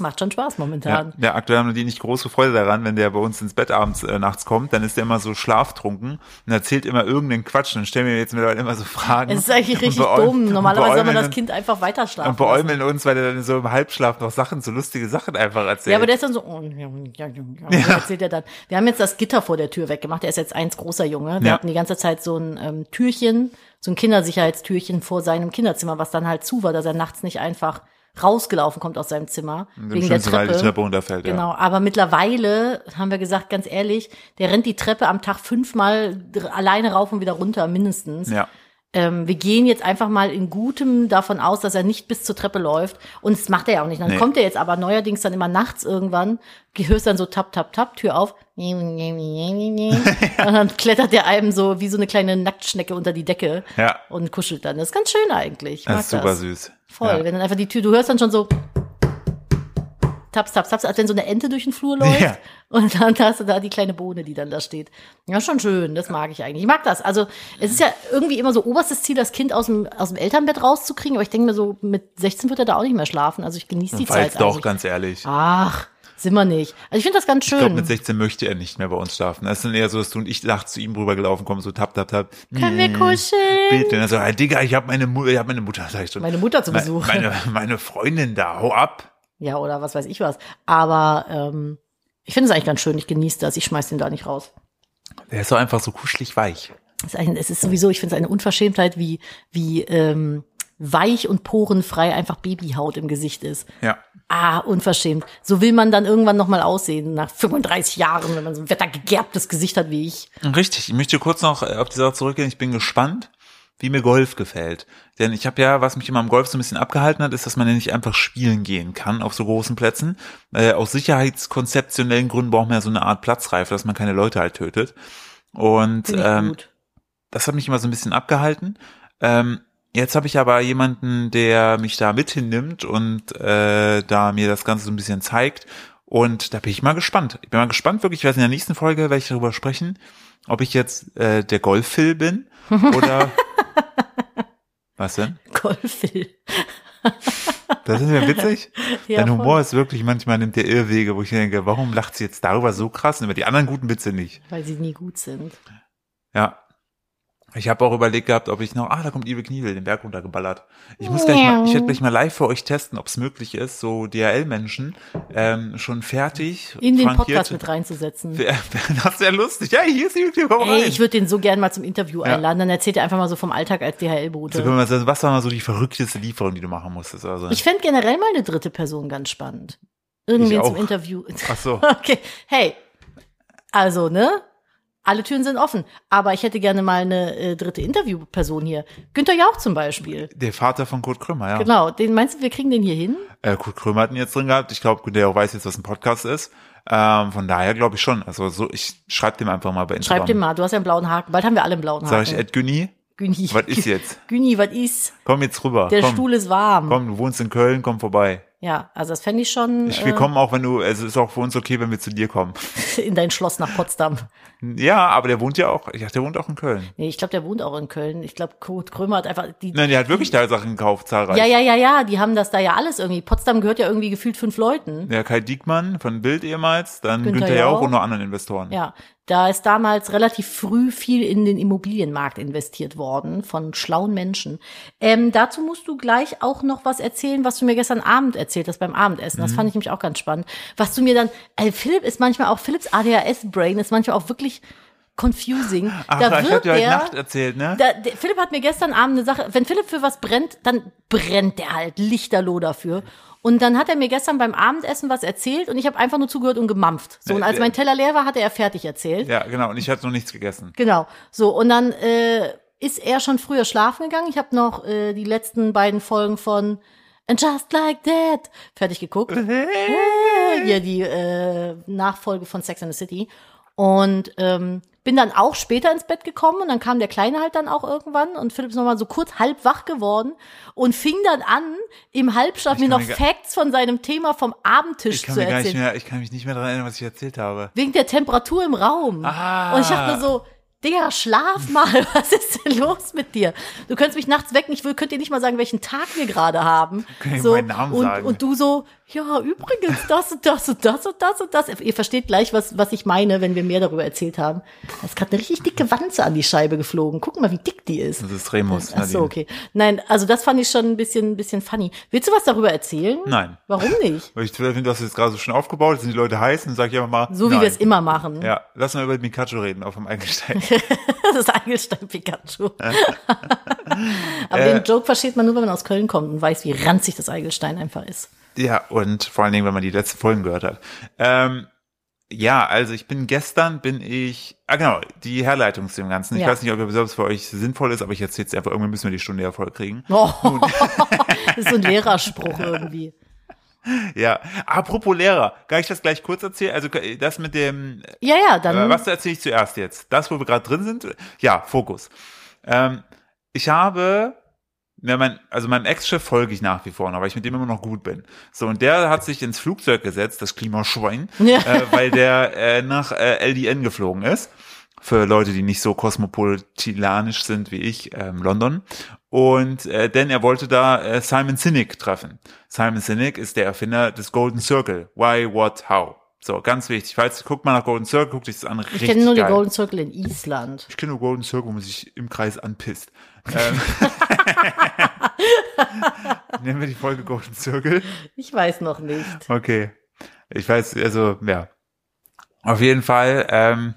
Macht schon Spaß Ja, momentan. der aktuell haben die nicht große Freude daran, wenn der bei uns ins Bett abends äh, nachts kommt, dann ist der immer so schlaftrunken und erzählt immer irgendeinen Quatsch. Und dann stellen wir jetzt mittlerweile immer so Fragen. Es ist eigentlich richtig dumm. Normalerweise soll man das Kind einfach weiter schlafen. Und beäumeln uns, weil er dann so im Halbschlaf noch Sachen, so lustige Sachen einfach erzählt. Ja, aber der ist dann so, oh, ja, ja, ja, ja. erzählt er dann. Wir haben jetzt das Gitter vor der Tür weggemacht. Der ist jetzt eins großer Junge. Wir Ja. hatten die ganze Zeit so ein ähm, Türchen, so ein Kindersicherheitstürchen vor seinem Kinderzimmer, was dann halt zu war, dass er nachts nicht einfach rausgelaufen kommt aus seinem Zimmer. Im wegen der Treppe. die Treppe runterfällt, ja. Genau, aber mittlerweile haben wir gesagt, ganz ehrlich, der rennt die Treppe am Tag fünfmal alleine rauf und wieder runter, mindestens. Ja. Ähm, wir gehen jetzt einfach mal in Gutem davon aus, dass er nicht bis zur Treppe läuft. Und das macht er ja auch nicht. Dann Nee. kommt er jetzt aber neuerdings dann immer nachts irgendwann, hörst dann so tap, tap, tap, Tür auf. und dann klettert der einem so wie so eine kleine Nacktschnecke unter die Decke Ja. und kuschelt dann. Das ist ganz schön eigentlich. Das ist super süß. Voll. Ja. Wenn dann einfach die Tür, du hörst dann schon so taps, taps, taps, als wenn so eine Ente durch den Flur läuft. Ja. Und dann hast du da die kleine Bohne, die dann da steht. Ja, schon schön. Das mag ich eigentlich. Ich mag das. Also, es ist ja irgendwie immer so oberstes Ziel, das Kind aus dem, aus dem Elternbett rauszukriegen. Aber ich denke mir so, mit 16 wird er da auch nicht mehr schlafen. Also, ich genieße die Weiß Zeit. doch, eigentlich. ganz ehrlich. Ach, sind wir nicht. Also, ich finde das ganz Ich glaube, schön. mit 16 möchte er nicht mehr bei uns schlafen. Das ist dann eher so, dass du und ich nachts zu ihm rübergelaufen kommen, so tap, tap, tap. Können wir kuscheln? Bitte. Und er so, hey, Digga, ich habe meine, Mu ich hab meine Mutter, sag ich schon. Meine Mutter zu Besuch. Meine, meine Freundin da, hau ab. Ja, oder was weiß ich was. Aber ähm, Ich finde es eigentlich ganz schön. Ich genieße das. Ich schmeiß den da nicht raus. Der ist doch einfach so kuschelig weich. Es ist, ein, es ist sowieso, ich finde es eine Unverschämtheit, wie, wie ähm, weich und porenfrei einfach Babyhaut im Gesicht ist. Ja. Ah, unverschämt. So will man dann irgendwann nochmal aussehen, nach 35 Jahren, wenn man so ein wettergegerbtes Gesicht hat wie ich. Richtig. Ich möchte kurz noch äh, auf die Sache zurückgehen. Ich bin gespannt, wie mir Golf gefällt. Denn ich habe ja, was mich immer am Golf so ein bisschen abgehalten hat, ist, dass man ja nicht einfach spielen gehen kann auf so großen Plätzen. Äh, aus sicherheitskonzeptionellen Gründen braucht man ja so eine Art Platzreife, dass man keine Leute halt tötet. Und ähm, gut. das hat mich immer so ein bisschen abgehalten. Ähm, jetzt habe ich aber jemanden, der mich da mit hinnimmt und äh, da mir das Ganze so ein bisschen zeigt. Und da bin ich mal gespannt. Ich bin mal gespannt, wirklich, ich werde in der nächsten Folge werde ich darüber sprechen, ob ich jetzt äh, der Golf-Phil bin oder was denn? Golfil. Das ist ja witzig. Ja, Dein voll. Humor ist wirklich manchmal nimmt der Irrwege, wo ich denke, warum lacht sie jetzt darüber so krass und über die anderen guten Witze nicht? Weil sie nie gut sind. Ja. Ich habe auch überlegt gehabt, ob ich noch, ah, da kommt Ibe Knievel, den Berg runtergeballert. Ich muss gleich mal, ich werde gleich mal live für euch testen, ob es möglich ist, so DHL-Menschen ähm, schon fertig. In den Podcast mit reinzusetzen. Das wäre lustig. Ja, hier ist Ibe Knievel, komm Ey, rein. ich würde den so gern mal zum Interview Ja. einladen. Dann erzählt er einfach mal so vom Alltag als DHL-Bote. sagen, was war mal so die verrückteste Lieferung, die du machen musstest? Also, Ich fände generell mal eine dritte Person ganz spannend. Irgendwen Ich zum. Interview. ach so. Okay, hey, also, ne? Alle Türen sind offen. Aber ich hätte gerne mal eine äh, dritte Interviewperson hier. Günther Jauch zum Beispiel. Der Vater von Kurt Krömer, ja. Genau, den meinst du, wir kriegen den hier hin? Äh, Kurt Krömer hat ihn jetzt drin gehabt. Ich glaube, der auch weiß jetzt, was ein Podcast ist. Ähm, von daher glaube ich schon. Also so, ich schreibe dem einfach mal bei Instagram. Schreib dem mal, du hast ja einen blauen Haken. Bald haben wir alle einen blauen Sag ich, Haken. Ed Günni, Güni. was ist jetzt? Güni, was ist? Komm jetzt rüber. Der komm, Stuhl ist warm. komm, du wohnst in Köln, komm vorbei. Ja, also das fände ich schon Ich, wir äh, kommen auch, wenn du, also es ist auch für uns okay, wenn wir zu dir kommen. in dein Schloss nach Potsdam. Ja, aber der wohnt ja auch, ich dachte, der wohnt auch in Köln. Nee, ich glaube, der wohnt auch in Köln. Ich glaube, Kurt Krömer hat einfach die. Nein, der hat wirklich da Sachen gekauft, zahlreich. Ja, ja, ja, ja, die haben das da ja alles irgendwie. Potsdam gehört ja irgendwie gefühlt fünf Leuten. Der Kai Diekmann von Bild ehemals, dann Günther Günther Jauch. und noch anderen Investoren. Ja, da ist damals relativ früh viel in den Immobilienmarkt investiert worden von schlauen Menschen. Ähm, dazu musst du gleich auch noch was erzählen, was du mir gestern Abend erzählt hast beim Abendessen. Mhm. Das fand ich nämlich auch ganz spannend. Was du mir dann, äh, Philipp ist manchmal auch, Philipps ADHS-Brain ist manchmal auch wirklich confusing. Ach, da ich hab wird dir heute Nacht erzählt, ne? da, der, Philipp hat mir gestern Abend eine Sache, wenn Philipp für was brennt, dann brennt der halt lichterloh dafür. Und dann hat er mir gestern beim Abendessen was erzählt und ich habe einfach nur zugehört und gemampft. So, und als Äh, mein Teller leer war, hatte er fertig erzählt. Ja, genau. Und ich hatte noch nichts gegessen. Genau. So, und dann äh, ist er schon früher schlafen gegangen. Ich habe noch äh, die letzten beiden Folgen von And Just Like That fertig geguckt. Äh, Hier die äh, Nachfolge von Sex and the City. Und ähm, bin dann auch später ins Bett gekommen und dann kam der Kleine halt dann auch irgendwann und Philipp ist nochmal so kurz halb wach geworden und fing dann an, im Halbschlaf mir noch mir Facts von seinem Thema vom Abendtisch Ich zu erzählen. mehr, ich kann mich nicht mehr daran erinnern, was ich erzählt habe. Wegen der Temperatur im Raum. Ah. Und ich dachte so, Digga, schlaf mal, was ist denn los mit dir? Du könntest mich nachts wecken, ich will, könnt dir nicht mal sagen, welchen Tag wir gerade haben. Kann ich so, meinen Namen und, sagen? und du so, ja, übrigens, das und das und das und das und das. Ihr versteht gleich, was, was ich meine, wenn wir mehr darüber erzählt haben. Da ist gerade eine richtig dicke Wanze an die Scheibe geflogen. Guck mal, wie dick die ist. Das ist Remus. Ach so, okay. Nein, also das fand ich schon ein bisschen, ein bisschen funny. Willst du was darüber erzählen? Nein. Warum nicht? Weil ich finde, du hast jetzt gerade so schön aufgebaut, sind die Leute heiß und sag ich einfach mal. So wie wir es immer machen. Ja, lass mal über Pikachu reden auf dem Eigelstein. Das ist Eigelstein Pikachu. Aber Äh. den Joke versteht man nur, wenn man aus Köln kommt und weiß, wie ranzig das Eigelstein einfach ist. Ja, und vor allen Dingen, wenn man die letzten Folgen gehört hat. Ähm, ja, also ich bin gestern, bin ich, ah genau, die Herleitung zu dem Ganzen. Ich Ja. weiß nicht, ob ihr selbst für euch sinnvoll ist, aber ich erzähle jetzt einfach, irgendwie müssen wir die Stunde ja voll kriegen. Oh, das ist so ein Lehrerspruch irgendwie. Ja, apropos Lehrer, kann ich das gleich kurz erzählen? Also das mit dem, Ja, ja, äh, dann. was erzähle ich zuerst jetzt? Das, wo wir gerade drin sind? Ja, Fokus. Ähm, ich habe, ja, mein, also meinem Ex-Chef folge ich nach wie vor noch, weil ich mit dem immer noch gut bin. So, und der hat sich ins Flugzeug gesetzt, das Klimaschwein, Ja. äh, weil der äh, nach äh, LDN geflogen ist. Für Leute, die nicht so kosmopolitanisch sind wie ich, ähm, London. Und äh, denn er wollte da äh, Simon Sinek treffen. Simon Sinek ist der Erfinder des Golden Circle. Why, what, how. So, ganz wichtig. Falls guckt mal nach Golden Circle, guckt euch das an. ich kenne nur geil. den Golden Circle in Island. Ich kenne nur Golden Circle, wo man sich im Kreis anpisst. Ähm, Nennen wir die Folge Golden Circle? Ich weiß noch nicht. Okay. Ich weiß, also, ja. Auf jeden Fall, ähm,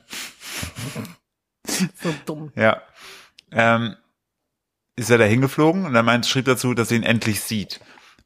So dumm. ja, ähm, ist er da hingeflogen und er meint, schrieb dazu, dass er ihn endlich sieht.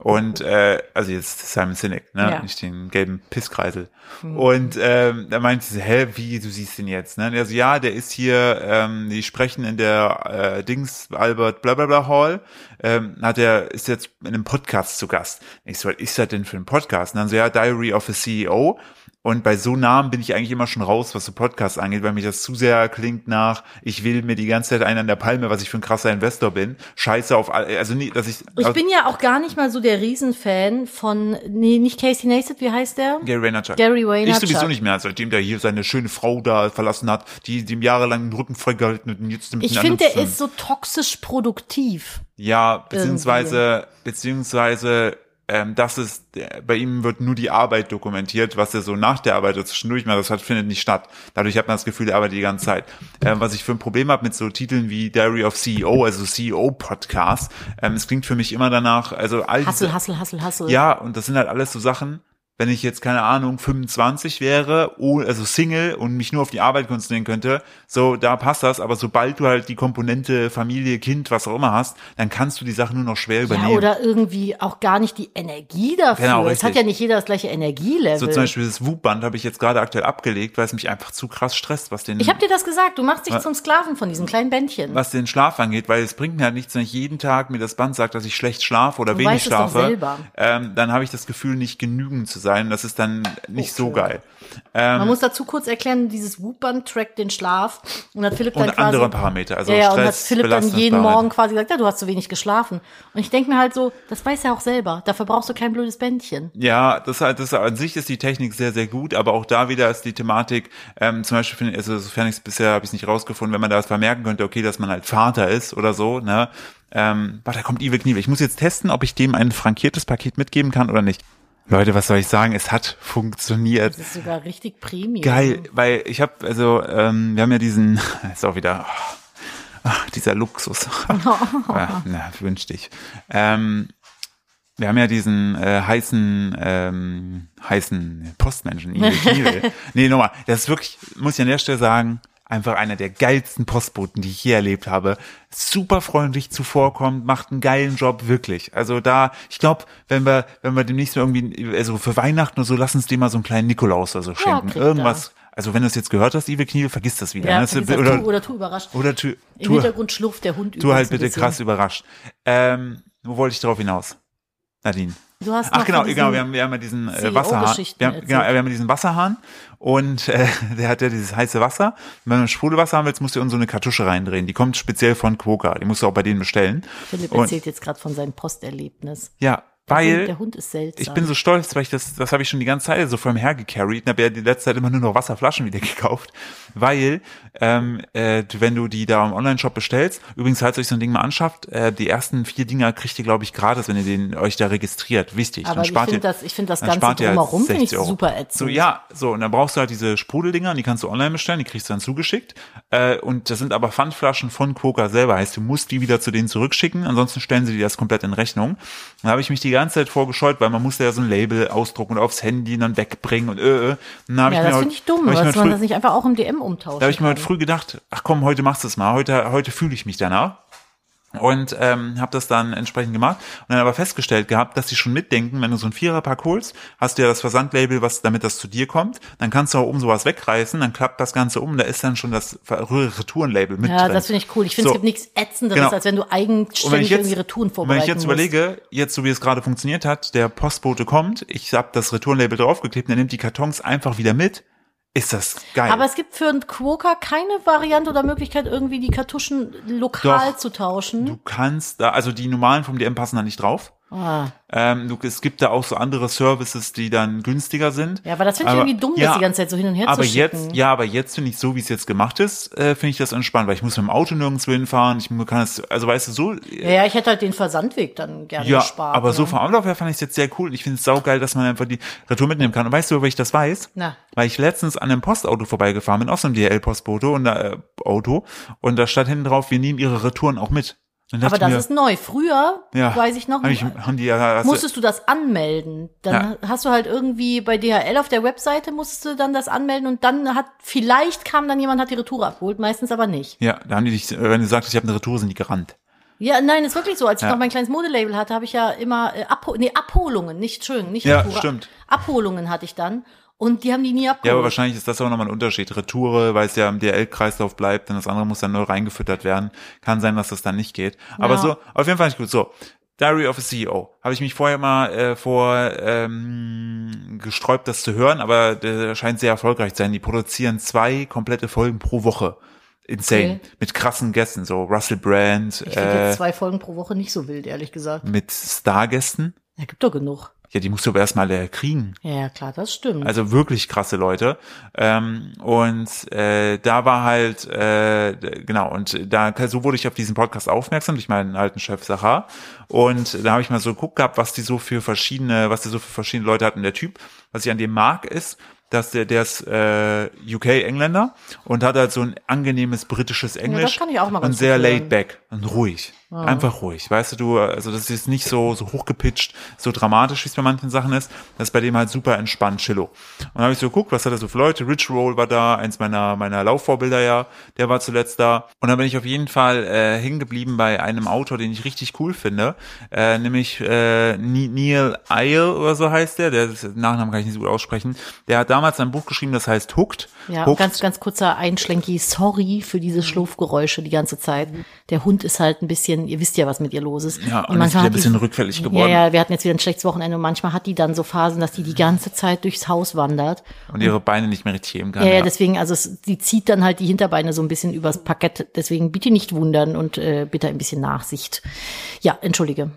Und äh, also jetzt Simon Sinek, ne? Ja. Nicht den gelben Pisskreisel. Mhm. Und ähm, da meinte sie, hä, wie, du siehst ihn jetzt, ne? Und er so, ja, der ist hier, ähm, die sprechen in der äh, Dings Albert Blablabla Hall, ähm, hat er, ist jetzt in einem Podcast zu Gast. Ich so, was ist das denn für ein Podcast? Und dann so, ja, Diary of a CEO. Und bei so Namen bin ich eigentlich immer schon raus, was so Podcasts angeht, weil mich das zu sehr klingt nach, ich will mir die ganze Zeit einen an der Palme, was ich für ein krasser Investor bin. Scheiße auf, all- also nie, dass ich, Ich bin ja auch gar nicht mal so der Riesenfan von, nee, nicht Casey Neistat, wie heißt der? Gary Vaynerchuk. Gary Vaynerchuk. Ich sowieso nicht mehr, seitdem der hier seine schöne Frau da verlassen hat, die dem jahrelang den Rücken freigehalten hat und jetzt mit Ich finde, der ist so toxisch produktiv. Ja, beziehungsweise, beziehungsweise, ähm, das ist, bei ihm wird nur die Arbeit dokumentiert, was er so nach der Arbeit oder zwischendurch macht, das hat, findet nicht statt. Dadurch hat man das Gefühl, er arbeitet die ganze Zeit. Ähm, was ich für ein Problem habe mit so Titeln wie Diary of CEO, also CEO-Podcast, ähm, es klingt für mich immer danach, also all Hassel, Hassel, Hassel, Hassel. ja, und das sind halt alles so Sachen, wenn ich jetzt, keine Ahnung, 25 wäre, oh, also Single und mich nur auf die Arbeit konzentrieren könnte, so, da passt das, aber sobald du halt die Komponente Familie, Kind, was auch immer hast, dann kannst du die Sachen nur noch schwer Ja, übernehmen. oder irgendwie auch gar nicht die Energie dafür. Genau, es hat ja nicht jeder das gleiche Energielevel. so zum Beispiel das Wutband habe ich jetzt gerade aktuell abgelegt, weil es mich einfach zu krass stresst, was den, ich habe dir das gesagt, du machst dich Was- zum Sklaven von diesem kleinen Bändchen. was den Schlaf angeht, weil es bringt mir halt nichts, wenn ich jeden Tag mir das Band sagt, dass ich schlecht schlafe oder Du wenig schlafe, selber. ähm, dann habe ich das Gefühl, nicht genügend zu sein. Das ist dann nicht so Okay. geil. Ähm, Man muss dazu kurz erklären, dieses Wutband trackt den Schlaf und hat Philipp dann und quasi andere Parameter, also ja, ja, und hat Stress, Philipp dann jeden. Morgen quasi gesagt, ja, du hast zu wenig geschlafen. Und ich denke mir halt so, das weiß er auch selber. Dafür brauchst du kein blödes Bändchen. Ja, das, halt- das an sich ist die Technik sehr, sehr gut, aber auch da wieder ist die Thematik, ähm, zum Beispiel, finde ich, also sofern ich es bisher habe ich es nicht rausgefunden, wenn man da was vermerken könnte, okay, dass man halt Vater ist oder so, ne? Ähm, warte, da kommt Ive Knievel. Ich muss jetzt testen, ob ich dem ein frankiertes Paket mitgeben kann oder nicht. Leute, was soll ich sagen? Es hat funktioniert. Das ist sogar richtig Premium. Geil, weil ich habe, also, ähm, wir haben ja diesen, ist auch wieder, oh, ach, dieser Luxus. ja, na, wünsch dich. Ähm, wir haben ja diesen äh, heißen, ähm, heißen Postmenschen, Knievel. Nee, nochmal, das ist wirklich, muss ich an der Stelle sagen, einfach einer der geilsten Postboten, die ich je erlebt habe. Super freundlich zuvorkommt, macht einen geilen Job, wirklich. Also da, ich glaube, wenn wir, wenn wir demnächst mal irgendwie, also für Weihnachten oder so, lass uns dem mal so einen kleinen Nikolaus oder so schenken. er. Irgendwas. Also wenn du es jetzt gehört hast, Ive Knievel, vergiss das wieder. Ja, ne? vergiss Das- oder, tu, oder tu überrascht. oder tu, Im tu, Hintergrund schlurft der Hund tu halt bitte bisschen. krass überrascht. Ähm, wo wollte ich darauf hinaus? Nadine. Du hast Ach genau, genau, wir haben, wir haben ja diesen äh, Wasserhahn. CEO-Geschichten Wir haben, genau, wir haben ja diesen Wasserhahn und äh, der hat ja dieses heiße Wasser. Und wenn du Sprudelwasser haben willst, musst du in so eine Kartusche reindrehen. Die kommt speziell von Quoka. Die musst du auch bei denen bestellen. Philipp Und- erzählt jetzt gerade von seinem Posterlebnis. Ja, weil der Hund ist seltsam. ich bin so stolz, weil ich das, das habe ich schon die ganze Zeit so vor mir hergecarried und habe ja die letzte Zeit immer nur noch Wasserflaschen wieder gekauft, weil ähm, äh, wenn du die da im Online-Shop bestellst, übrigens, falls ihr euch so ein Ding mal anschafft, äh, die ersten vier Dinger kriegt ihr, glaube ich, gratis, wenn ihr den euch da registriert. Wichtig. Aber dann ich spart finde ihr, das, ich finde das dann Ganze halt drumherum finde ich 60 Euro. super ätzend. So, ja, so, und dann brauchst du halt diese Sprudeldinger, die kannst du online bestellen, die kriegst du dann zugeschickt. Äh, und das sind aber Pfandflaschen von Quoka selber. Heißt, du musst die wieder zu denen zurückschicken, ansonsten stellen sie dir das komplett in Rechnung. Da habe ich mich die ganze Zeit vorgescheut, weil man musste ja so ein Label ausdrucken und aufs Handy und dann wegbringen und äh, äh. Und ja, das finde ich dumm, dass man das nicht einfach auch im DM umtauscht. da habe ich mir heute früh gedacht, ach komm, heute machst du es mal. Heute, heute fühle ich mich danach. Und ähm, habe das dann entsprechend gemacht und dann aber festgestellt gehabt, dass sie schon mitdenken, wenn du so ein Viererpack holst, hast du ja das Versandlabel, was damit das zu dir kommt, dann kannst du auch oben sowas wegreißen, dann klappt das Ganze um, da ist dann schon das Retourenlabel mit Ja, drin. das finde ich cool. Ich finde, So. es gibt nichts ätzenderes, Genau. als wenn du Und wenn eigenständig ich jetzt, irgendwie Retouren wenn vorbereiten ich jetzt musst. überlege, jetzt so wie es gerade funktioniert hat, der Postbote kommt, ich habe das Retourenlabel draufgeklebt, der nimmt die Kartons einfach wieder mit, ist das geil. Aber es gibt für einen Quokka keine Variante oder Möglichkeit, irgendwie die Kartuschen lokal Doch. zu tauschen. du kannst da, also die normalen vom DM passen da nicht drauf. Ah. Ähm, du, es gibt da auch so andere Services, die dann günstiger sind. Ja, aber das finde ich Aber- irgendwie dumm, ja, das die ganze Zeit so hin und her Aber zu schicken. jetzt, ja, aber jetzt finde ich so, wie es jetzt gemacht ist, äh, finde ich das entspannt, weil ich muss mit dem Auto nirgendwo hinfahren. Ich kann es, also weißt du, so, Ja, ja, ich hätte halt den Versandweg dann gerne ja, gespart. aber ne? so vom Ablauf her fand ich es jetzt sehr cool. Ich finde es saugeil, dass man einfach die Retour mitnehmen kann. Und weißt du, wo ich das weiß? Na. Weil ich letztens an einem Postauto vorbeigefahren bin, auch so einem DHL-Postbote und da, äh, Auto, und da stand hinten drauf, wir nehmen ihre Retouren auch mit. Aber das mir, ist neu. Früher, ja, weiß ich noch, ich, die ja, du- musstest du das anmelden. Dann hast du halt irgendwie bei DHL auf der Webseite musstest du dann das anmelden und dann hat, vielleicht kam dann jemand, hat die Retour abgeholt, meistens aber nicht. ja, da haben die dich, wenn du sagst, ich habe eine Retour, sind die gerannt. Ja, nein, ist wirklich so. Als ich Ja. noch mein kleines Modelabel hatte, habe ich ja immer äh, Abhol nee, Abholungen, nicht Entschuldigung, nicht Ja, Retour, stimmt. Abholungen hatte ich dann und die haben die nie abgeholt. Ja, aber wahrscheinlich ist das auch nochmal ein Unterschied. Retoure, weil es ja im DL-Kreislauf bleibt, denn das andere muss dann neu reingefüttert werden. Kann sein, dass das dann nicht geht. Aber Ja. so, auf jeden Fall nicht gut. So, Diary of a CEO. Habe ich mich vorher mal äh, vor ähm, gesträubt, das zu hören, aber der scheint sehr erfolgreich zu sein. Die produzieren zwei komplette Folgen pro Woche. Insane. Okay. Mit krassen Gästen, so Russell Brand, ich finde äh, jetzt zwei Folgen pro Woche nicht so wild, ehrlich gesagt. mit Stargästen. Ja, gibt doch genug. Ja, die musst du aber erstmal äh, kriegen. Ja, ja, klar, das stimmt. Also wirklich krasse Leute. Ähm, und äh, da war halt, äh, genau, und da so wurde ich auf diesen Podcast aufmerksam durch meinen alten Chef Sachar. Und da habe ich mal so geguckt gehabt, was die so für verschiedene, was der so für verschiedene Leute hatten. Der Typ, was ich an dem mag, ist, dass der, der ist äh, UK-Engländer und hat halt so ein angenehmes britisches Englisch kann ich auch mal und sehr laid back und ruhig. Einfach ruhig. Weißt du, du, also das ist nicht so, so hochgepitcht, so dramatisch, wie es bei manchen Sachen ist. Das ist bei dem halt super entspannt, chillo. Und dann habe ich so geguckt, was hat er so für Leute? Rich Roll war da, eins meiner, meiner Laufvorbilder ja, der war zuletzt da. Und dann bin ich auf jeden Fall äh, hängen geblieben bei einem Autor, den ich richtig cool finde, äh, nämlich äh, Neil Isle oder so heißt der, der den Nachnamen kann ich nicht so gut aussprechen. Der hat damals ein Buch geschrieben, das heißt Hooked. ja, Hooked ganz, ganz kurzer Einschlenki. Sorry für diese Schlurfgeräusche die ganze Zeit. Der Hund ist halt ein bisschen, ihr wisst ja, was mit ihr los ist. Ja, und ist wieder hat ein bisschen die- rückfällig geworden. Ja, ja, wir hatten jetzt wieder ein schlechtes Wochenende und manchmal hat die dann so Phasen, dass die die ganze Zeit durchs Haus wandert. und ihre Beine nicht mehr richtig heben kann. Ja, ja, deswegen, also es, sie zieht dann halt die Hinterbeine so ein bisschen übers Parkett. Deswegen bitte nicht wundern und äh, bitte ein bisschen Nachsicht. Ja, entschuldige.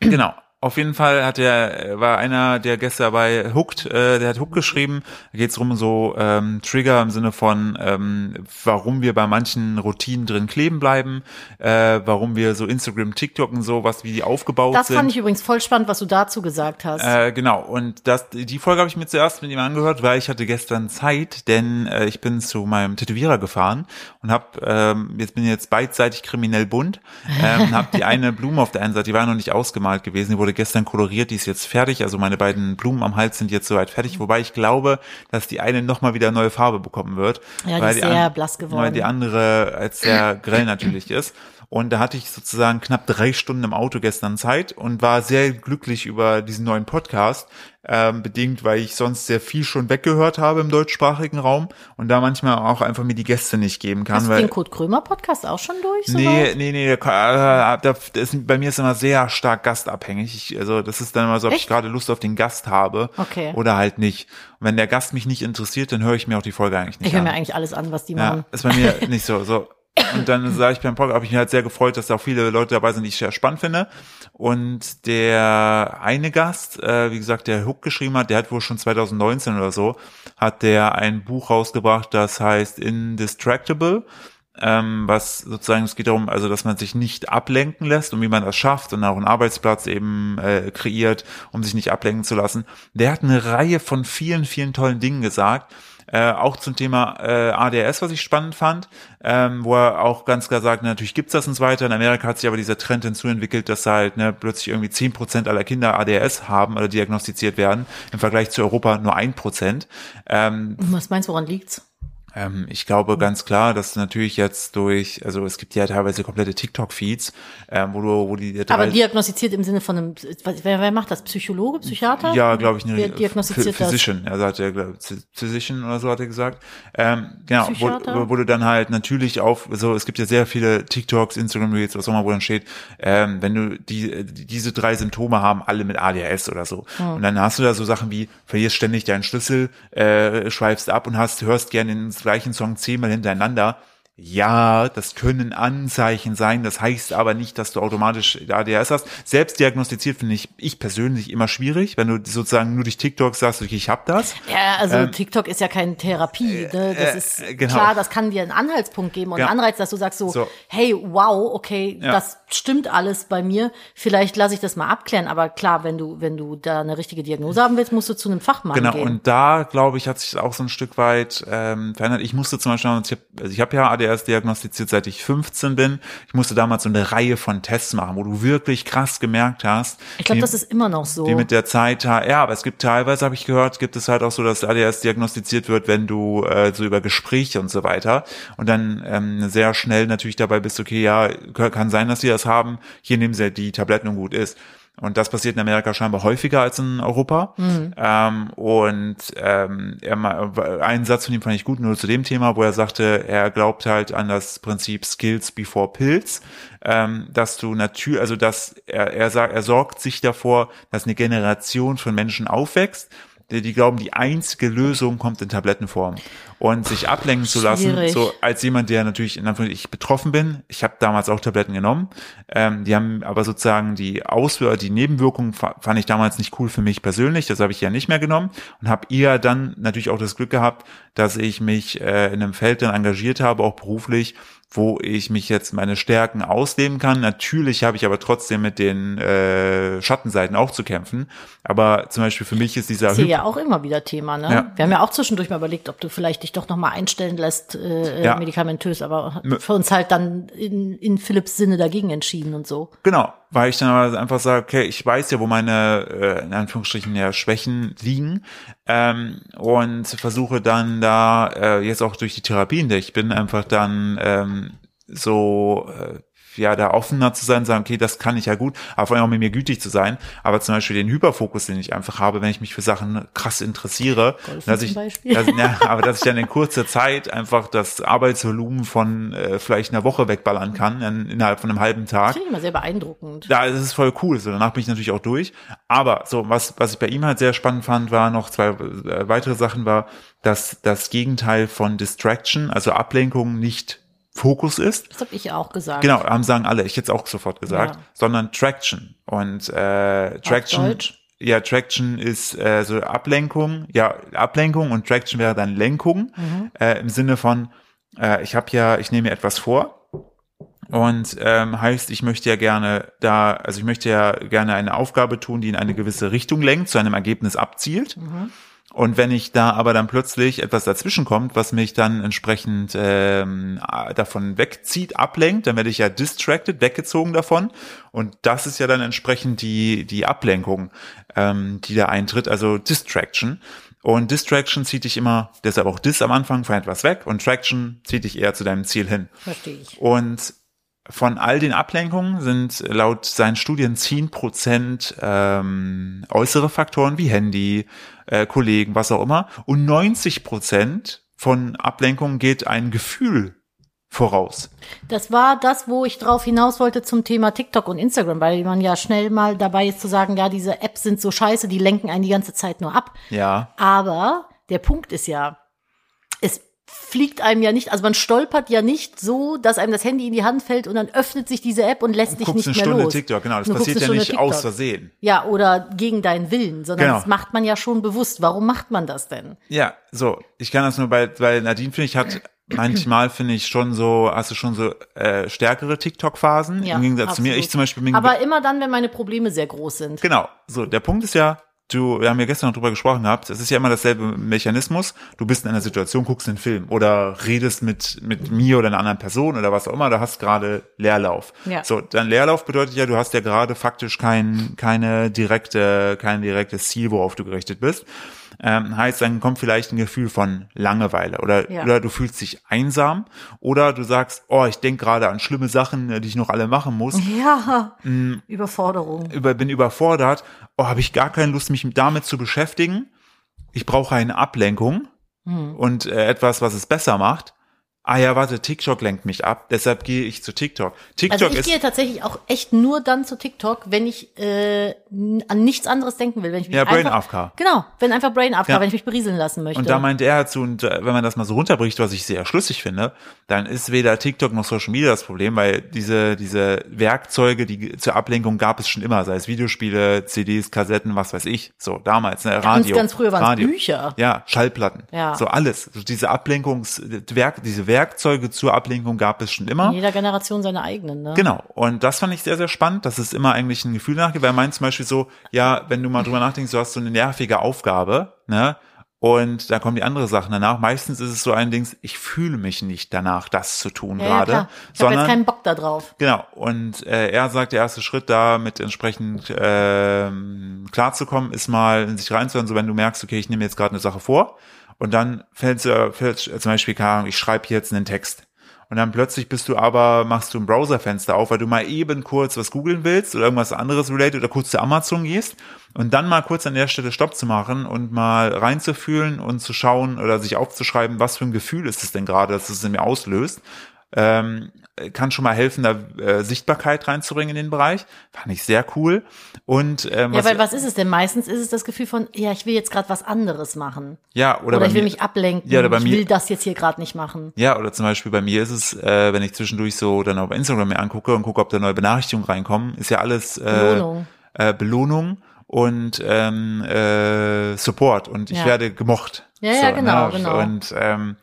Genau. Auf jeden Fall hat er, war einer der Gäste dabei, Hooked, äh, der hat Hook geschrieben. Da geht es um so ähm, Trigger im Sinne von, ähm, warum wir bei manchen Routinen drin kleben bleiben, äh, warum wir so Instagram, TikTok und so, was wie die aufgebaut Das sind. fand ich übrigens voll spannend, was du dazu gesagt hast. Äh, genau, und das, die Folge habe ich mir zuerst mit ihm angehört, weil ich hatte gestern Zeit, denn äh, ich bin zu meinem Tätowierer gefahren und habe, ähm, jetzt bin ich jetzt beidseitig kriminell bunt, ähm, habe die eine Blume auf der einen Seite, die war noch nicht ausgemalt gewesen, die wurde gestern koloriert, die ist jetzt fertig, also meine beiden Blumen am Hals sind jetzt soweit fertig, wobei ich glaube, dass die eine nochmal wieder neue Farbe bekommen wird. Ja, die weil ist sehr an- blass geworden. Weil die andere als sehr grell natürlich ist. Und da hatte ich sozusagen knapp drei Stunden im Auto gestern Zeit und war sehr glücklich über diesen neuen Podcast, ähm, bedingt, weil ich sonst sehr viel schon weggehört habe im deutschsprachigen Raum und da manchmal auch einfach mir die Gäste nicht geben kann. hast du den Kurt Krömer Podcast auch schon durch? Nee, soweit? nee, nee, da, äh, da, ist, bei mir ist immer sehr stark gastabhängig. Ich, also das ist dann immer so, ob ich Echt? gerade Lust auf den Gast habe Okay. oder halt nicht. Und wenn der Gast mich nicht interessiert, dann höre ich mir auch die Folge eigentlich nicht Ich höre an. mir eigentlich alles an, was die Ja, machen. ist bei mir nicht so. so. Und dann sage ich beim Podcast, habe ich mich halt sehr gefreut, dass da auch viele Leute dabei sind, die ich sehr spannend finde. Und der eine Gast, äh, wie gesagt, der Hook geschrieben hat, der hat wohl schon 2019 oder so, hat der ein Buch rausgebracht, das heißt Indistractable. Ähm, was sozusagen, es geht darum, also dass man sich nicht ablenken lässt und wie man das schafft und auch einen Arbeitsplatz eben äh, kreiert, um sich nicht ablenken zu lassen. Der hat eine Reihe von vielen, vielen tollen Dingen gesagt. Äh, auch zum Thema äh, ADS, was ich spannend fand, ähm, wo er auch ganz klar sagt, natürlich gibt's das und so weiter. In Amerika hat sich aber dieser Trend hinzuentwickelt, dass halt ne, plötzlich irgendwie zehn Prozent aller Kinder ADS haben oder diagnostiziert werden, im Vergleich zu Europa nur ein Prozent. Ähm, Was meinst du, woran liegt's? Ähm, ich glaube ganz klar, dass natürlich jetzt durch, also es gibt ja teilweise komplette TikTok-Feeds, ähm, wo du, wo die Aber diagnostiziert im Sinne von einem, was- wer, wer macht das? Psychologe, Psychiater? Ja, glaube ich, eine Wer diagnostiziert das? Physician, also hat er, glaub, Physician oder so hat er gesagt. Ähm, genau, wo, Psychiater? wo du dann halt natürlich auf, so es gibt ja sehr viele TikToks, Instagram Reels, was auch immer, wo dann steht, ähm, wenn du die, diese drei Symptome haben, alle mit ADHS oder so. Hm. Und dann hast du da so Sachen wie, verlierst ständig deinen Schlüssel, äh, schweifst ab und hast, hörst gerne den gleichen Song zehnmal hintereinander. Ja, das können Anzeichen sein, das heißt aber nicht, dass du automatisch ADHS hast. Selbst diagnostiziert finde ich, ich persönlich immer schwierig, wenn du sozusagen nur durch TikTok sagst, okay, ich hab das. Ja, also TikTok ist ja keine Therapie. Ne? Das äh, ist äh, genau. klar, das kann dir einen Anhaltspunkt geben und Ja. einen Anreiz, dass du sagst so, So. hey, wow, okay, Ja. das stimmt alles bei mir. Vielleicht lasse ich das mal abklären. Aber klar, wenn du, wenn du da eine richtige Diagnose haben willst, musst du zu einem Fachmann Genau, gehen. und da, glaube ich, hat sich auch so ein Stück weit ähm, verändert. Ich musste zum Beispiel, ich habe also ich hab ja ADS diagnostiziert, seit ich 15 bin. Ich musste damals so eine Reihe von Tests machen, wo du wirklich krass gemerkt hast. ich glaube, das ist immer noch so. die mit der Zeit, ja, aber es gibt teilweise, habe ich gehört, gibt es halt auch so, dass ADS diagnostiziert wird, wenn du äh, so über Gespräche und so weiter und dann ähm, sehr schnell natürlich dabei bist, okay, ja, kann sein, dass sie das haben, hier nehmen sie die Tabletten und gut ist. Und das passiert in Amerika scheinbar häufiger als in Europa. Ähm, und ähm, er, einen Satz von ihm fand ich gut, nur zu dem Thema, wo er sagte, er glaubt halt an das Prinzip Skills before Pills, ähm, dass du natürlich, also dass er, er sagt, er sorgt sich davor, dass eine Generation von Menschen aufwächst, die, die glauben, die einzige Lösung kommt in Tablettenform. Und sich ablenken zu lassen, so als jemand, der natürlich in Anführungszeichen ich betroffen bin, ich habe damals auch Tabletten genommen, ähm, die haben aber sozusagen die Auswirkungen, die Nebenwirkungen fa- fand ich damals nicht cool für mich persönlich, das habe ich ja nicht mehr genommen. Und habe eher dann natürlich auch das Glück gehabt, dass ich mich äh, in einem Feld dann engagiert habe, auch beruflich, wo ich mich jetzt meine Stärken ausleben kann. Natürlich habe ich aber trotzdem mit den äh, Schattenseiten auch zu kämpfen. Aber zum Beispiel für mich ist dieser ist hier Hyp- ja auch immer wieder Thema, ne? Ja. Wir haben ja auch zwischendurch mal überlegt, ob du vielleicht dich doch noch mal einstellen lässt, äh, Ja. äh, medikamentös, aber für uns halt dann in, in Philipps Sinne dagegen entschieden und so. Genau, weil ich dann aber einfach sage, okay, ich weiß ja, wo meine, äh, in Anführungsstrichen, ja, Schwächen liegen ähm, und versuche dann da, äh, jetzt auch durch die Therapie, in der ich bin, einfach dann ähm, so, äh, ja, da offener zu sein, sagen, okay, das kann ich ja gut, aber vor allem auch mit mir gütig zu sein. Aber zum Beispiel den Hyperfokus, den ich einfach habe, wenn ich mich für Sachen krass interessiere, Golfen dass ich, dass, ja, aber dass ich dann in kurzer Zeit einfach das Arbeitsvolumen von äh, vielleicht einer Woche wegballern kann, in, innerhalb von einem halben Tag. Das finde ich immer sehr beeindruckend. Ja, das ist voll cool. So, danach bin ich natürlich auch durch. Aber so, was, was ich bei ihm halt sehr spannend fand, war noch zwei äh, weitere Sachen, war, dass das Gegenteil von Distraction, also Ablenkung, nicht Fokus ist. Das habe ich auch gesagt. Genau, haben sagen alle, ich hätte es auch sofort gesagt, Ja. sondern Traction. Und äh, Traction. Ja, Traction ist äh, so Ablenkung, ja, Ablenkung und Traction wäre dann Lenkung Mhm. äh, im Sinne von, äh, ich habe ja, ich nehme mir etwas vor und ähm, heißt, ich möchte ja gerne da, also ich möchte ja gerne eine Aufgabe tun, die in eine gewisse Richtung lenkt, zu einem Ergebnis abzielt. Und wenn ich da aber dann plötzlich etwas dazwischen kommt, was mich dann entsprechend ähm, davon wegzieht, ablenkt, dann werde ich ja distracted, weggezogen davon. Und das ist ja dann entsprechend die, die Ablenkung, ähm, die da eintritt, also Distraction. Und Distraction zieht dich immer, deshalb auch Dis am Anfang von etwas weg und Traction zieht dich eher zu deinem Ziel hin. Verstehe ich. Und von all den Ablenkungen sind laut seinen Studien 10 Prozent ähm, äußere Faktoren wie Handy, äh, Kollegen, was auch immer. Und 90 Prozent von Ablenkungen geht ein Gefühl voraus. Das war das, wo ich drauf hinaus wollte zum Thema TikTok und Instagram, weil man ja schnell mal dabei ist zu sagen, ja, diese Apps sind so scheiße, die lenken einen die ganze Zeit nur ab. Ja. Aber der Punkt ist ja, fliegt einem ja nicht, also man stolpert ja nicht so, dass einem das Handy in die Hand fällt und dann öffnet sich diese App und lässt dich nicht eine mehr Stunde los. TikTok, genau. Das passiert ja nicht aus TikTok. Versehen. Ja, oder gegen deinen Willen, sondern Genau. das macht man ja schon bewusst. Warum macht man das denn? Ja, so. Ich kann das nur bei, weil Nadine, finde ich, hat manchmal, finde ich, schon so, hast du schon so äh, stärkere TikTok-Phasen Ja, im Gegensatz zu mir. absolut. Ich zum Beispiel bin Aber immer dann, wenn meine Probleme sehr groß sind. Genau. So, der Punkt ist ja, du, wir haben ja gestern noch drüber gesprochen gehabt, es ist ja immer dasselbe Mechanismus. Du bist in einer Situation, guckst einen Film oder redest mit, mit mir oder einer anderen Person oder was auch immer, da hast gerade Leerlauf. Ja. So, dann Leerlauf bedeutet ja, du hast ja gerade faktisch kein, keine direkte, kein direktes Ziel, worauf du gerichtet bist. Ähm, heißt, dann kommt vielleicht ein Gefühl von Langeweile oder, Ja. oder du fühlst dich einsam oder du sagst, oh, ich denke gerade an schlimme Sachen, äh, die ich noch alle machen muss Ja, Mm. Überforderung. über, bin überfordert, oh, habe ich gar keine Lust, mich damit zu beschäftigen. Ich brauche eine Ablenkung und äh, etwas, was es besser macht. Ah ja, warte, TikTok lenkt mich ab, deshalb gehe ich zu TikTok. TikTok Also ich ist gehe tatsächlich auch echt nur dann zu TikTok, wenn ich äh, an nichts anderes denken will. Wenn ich mich Ja, Brain AFK. Genau, wenn einfach Brain AFK, Ja. wenn ich mich berieseln lassen möchte. und da meinte er dazu, und äh, wenn man das mal so runterbricht, was ich sehr schlüssig finde, dann ist weder TikTok noch Social Media das Problem, weil diese, diese Werkzeuge, die zur Ablenkung gab es schon immer, sei es Videospiele, CDs, Kassetten, was weiß ich, so damals, ne, Radio. ganz früher waren's Radio. Bücher. Ja, Schallplatten. Ja. So alles. So diese Ablenkungs, Werk, diese Werkzeuge zur Ablenkung gab es schon immer. In jeder Generation seine eigenen, ne? Genau. Und das fand ich sehr, sehr spannend, dass es immer eigentlich ein Gefühl nachgeht, weil meint zum Beispiel so, ja, wenn du mal drüber nachdenkst, du hast so eine nervige Aufgabe, ne? Und da kommen die andere Sachen danach. Meistens ist es so ein Dings, ich fühle mich nicht danach, das zu tun Ja, gerade. ja, klar. Ich habe sondern, jetzt keinen Bock da drauf. Genau, und äh, er sagt, der erste Schritt da mit entsprechend ähm, klarzukommen, ist mal in sich reinzuhören, so wenn du merkst, okay, ich nehme jetzt gerade eine Sache vor und dann fällt fällt, zum Beispiel, keine Ahnung, ich schreibe jetzt einen Text. Und dann plötzlich bist du aber, machst du ein Browserfenster auf, weil du mal eben kurz was googeln willst oder irgendwas anderes related oder kurz zu Amazon gehst und dann mal kurz an der Stelle Stopp zu machen und mal reinzufühlen und zu schauen oder sich aufzuschreiben, was für ein Gefühl ist es denn gerade, dass es in mir auslöst. Ähm, kann schon mal helfen, da äh, Sichtbarkeit reinzubringen in den Bereich. Fand ich sehr cool. Und ähm, Ja, was, weil was ist es denn? Meistens ist es das Gefühl von, ja, ich will jetzt gerade was anderes machen. ja, oder, Oder, ich will mir, mich ablenken. Ja, oder bei ich mir- will das jetzt hier gerade nicht machen. Ja, oder zum Beispiel bei mir ist es, äh, wenn ich zwischendurch so dann auf Instagram mir angucke und gucke, ob da neue Benachrichtigungen reinkommen, ist ja alles äh, Belohnung. äh, Belohnung und ähm, äh, Support und ich Ja. werde gemocht. Ja, ja, genau, genau. Und ähm, äh,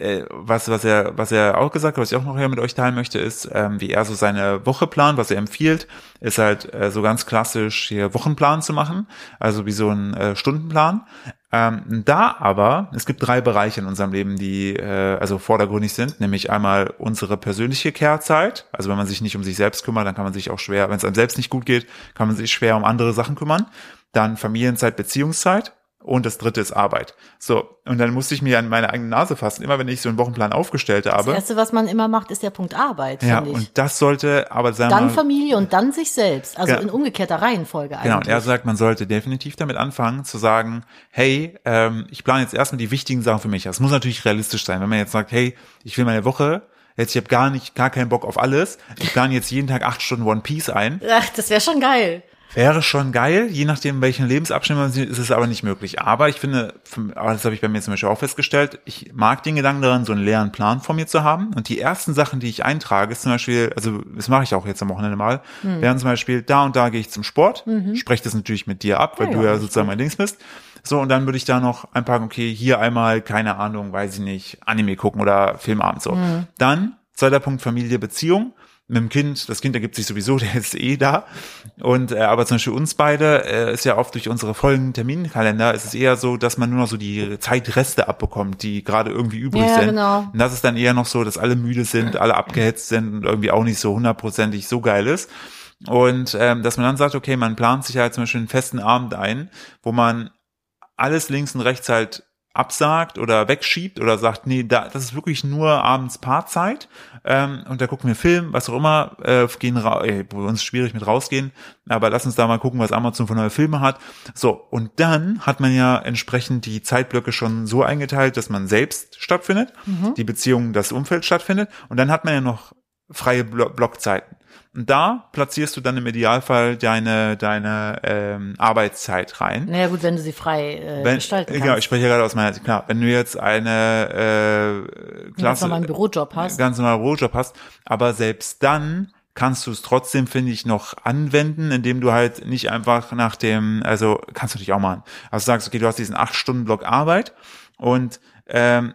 was, was er, was er auch gesagt hat, was ich auch noch hier mit euch teilen möchte, ist, ähm, wie er so seine Woche plant, was er empfiehlt, ist halt äh, so ganz klassisch hier Wochenplan zu machen, also wie so ein äh, Stundenplan. Ähm, da aber, es gibt drei Bereiche in unserem Leben, die äh, also vordergründig sind, nämlich einmal unsere persönliche Kehrzeit, also wenn man sich nicht um sich selbst kümmert, dann kann man sich auch schwer, wenn es einem selbst nicht gut geht, kann man sich schwer um andere Sachen kümmern. Dann Familienzeit, Beziehungszeit und das dritte ist Arbeit. So, und dann musste ich mir an meine eigene Nase fassen, immer wenn ich so einen Wochenplan aufgestellt Das habe. Erste, was man immer macht, ist der Punkt Arbeit, Ja, finde ich. und das sollte aber sagen wir Dann mal, Familie und dann sich selbst. Also Ja. in umgekehrter Reihenfolge eigentlich. Genau, und er sagt, man sollte definitiv damit anfangen zu sagen, hey, ähm, ich plane jetzt erstmal die wichtigen Sachen für mich. Das muss natürlich realistisch sein. Wenn man jetzt sagt, hey, ich will meine Woche, jetzt ich habe gar nicht, gar keinen Bock auf alles, ich plane jetzt jeden Tag acht Stunden One Piece ein, Ach, das wäre schon geil. Wäre schon geil, je nachdem, welchen Lebensabschnitt man sieht, ist es aber nicht möglich. Aber ich finde, aber das habe ich bei mir zum Beispiel auch festgestellt, ich mag den Gedanken daran, so einen leeren Plan vor mir zu haben. Und die ersten Sachen, die ich eintrage, ist zum Beispiel, also das mache ich auch jetzt am Wochenende mal, Hm. wären zum Beispiel, da und da gehe ich zum Sport, spreche das natürlich mit dir ab, weil Mhm. Ja, du ja, sozusagen mein Dings bist. So, und dann würde ich da noch einpacken, okay, hier einmal, keine Ahnung, weiß ich nicht, Anime gucken oder Filmabend so. Mhm. Dann, zweiter Punkt, Familie, Beziehung. Mit dem Kind, das Kind ergibt sich sowieso, der ist eh da. Und äh, aber zum Beispiel uns beide äh, ist ja oft durch unsere vollen Terminkalender ist es eher so, dass man nur noch so die Zeitreste abbekommt, die gerade irgendwie übrig Ja, sind. genau. Und das ist dann eher noch so, dass alle müde sind, alle abgehetzt sind und irgendwie auch nicht so hundertprozentig so geil ist. Und ähm, dass man dann sagt, okay, man plant sich halt zum Beispiel einen festen Abend ein, wo man alles links und rechts halt absagt oder wegschiebt oder sagt, nee, da, das ist wirklich nur abends Paarzeit ähm, und da gucken wir Film, was auch immer, äh, gehen ey, bei uns schwierig mit rausgehen, aber lass uns da mal gucken, was Amazon für neue Filme hat. So, und dann hat man ja entsprechend die Zeitblöcke schon so eingeteilt, dass man selbst stattfindet, die Beziehung, das Umfeld stattfindet und dann hat man ja noch freie Blo Blockzeiten. Und da platzierst du dann im Idealfall deine, deine ähm, Arbeitszeit rein. Naja gut, wenn du sie frei äh, Wenn, gestalten kannst. genau, ich spreche ja gerade aus meiner Sicht. Klar, wenn du jetzt eine äh, Ganz Klasse, normal einen Bürojob hast. ganz normalen Bürojob hast, aber selbst dann kannst du es trotzdem, finde ich, noch anwenden, indem du halt nicht einfach nach dem, also kannst du dich auch machen. Also du sagst, okay, du hast diesen acht Stunden Block Arbeit und ähm,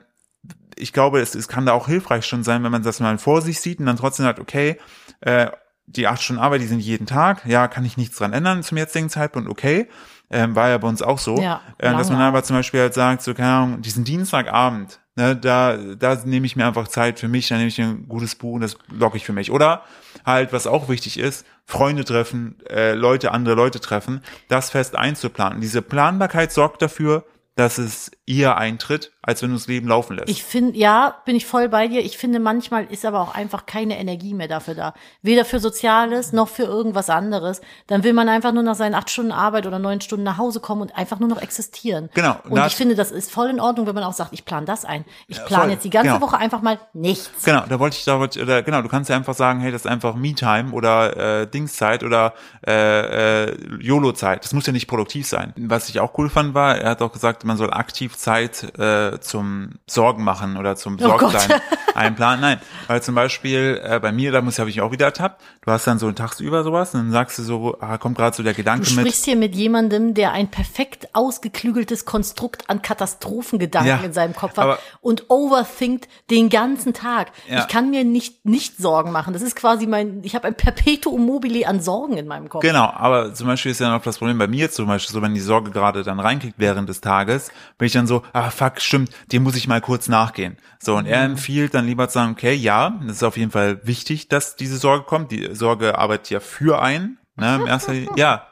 ich glaube, es, es kann da auch hilfreich schon sein, wenn man das mal vor sich sieht und dann trotzdem sagt, okay, äh, die acht Stunden Arbeit, die sind jeden Tag, ja, kann ich nichts dran ändern zum jetzigen Zeitpunkt, okay. Ähm, war ja bei uns auch so. Ja, äh, dass man aber zum Beispiel halt sagt, so, keine Ahnung, diesen Dienstagabend, ne, da, da nehme ich mir einfach Zeit für mich, da nehme ich ein gutes Buch und das logge ich für mich. Oder halt, was auch wichtig ist, Freunde treffen, äh, Leute, andere Leute treffen, das fest einzuplanen. Diese Planbarkeit sorgt dafür, dass es eher eintritt, als wenn du das Leben laufen lässt. Ich finde, ja, bin ich voll bei dir. Ich finde, manchmal ist aber auch einfach keine Energie mehr dafür da. Weder für Soziales noch für irgendwas anderes. Dann will man einfach nur nach seinen acht Stunden Arbeit oder neun Stunden nach Hause kommen und einfach nur noch existieren. Genau. Und Das- ich finde, das ist voll in Ordnung, wenn man auch sagt, ich plane das ein. Ich plane jetzt die ganze Genau. Woche einfach mal nichts. Genau, da wollte ich, da wollte ich, oder genau, du kannst ja einfach sagen, hey, das ist einfach Me-Time oder äh, Dingszeit oder äh, äh, YOLO-Zeit. Das muss ja nicht produktiv sein. Was ich auch cool fand, war, er hat auch gesagt, man soll aktiv Zeit äh, äh, zum Sorgen machen oder zum Oh Gott. Sorgsein einplanen. Nein, weil zum Beispiel äh, bei mir, da muss habe ich auch wieder ertappt. Du hast dann so tagsüber sowas und dann sagst du so, ah, kommt gerade so der Du Gedanke mit. sprichst hier mit jemandem, der ein perfekt ausgeklügeltes Konstrukt an Katastrophengedanken Ja, in seinem Kopf hat aber- und overthinkt den ganzen Tag. Ja. Ich kann mir nicht nicht Sorgen machen. Das ist quasi mein, ich habe ein Perpetuum mobile an Sorgen in meinem Kopf. Genau, aber zum Beispiel ist ja noch das Problem bei mir zum Beispiel so, wenn die Sorge gerade dann reinkriegt während des Tages, bin ich dann so, ah fuck, stimmt, dem muss ich mal kurz nachgehen. So, und er empfiehlt dann lieber zu sagen, okay, ja, das ist auf jeden Fall wichtig, dass diese Sorge kommt. Die Sorge arbeitet ja für einen, ne, im ersten, ja.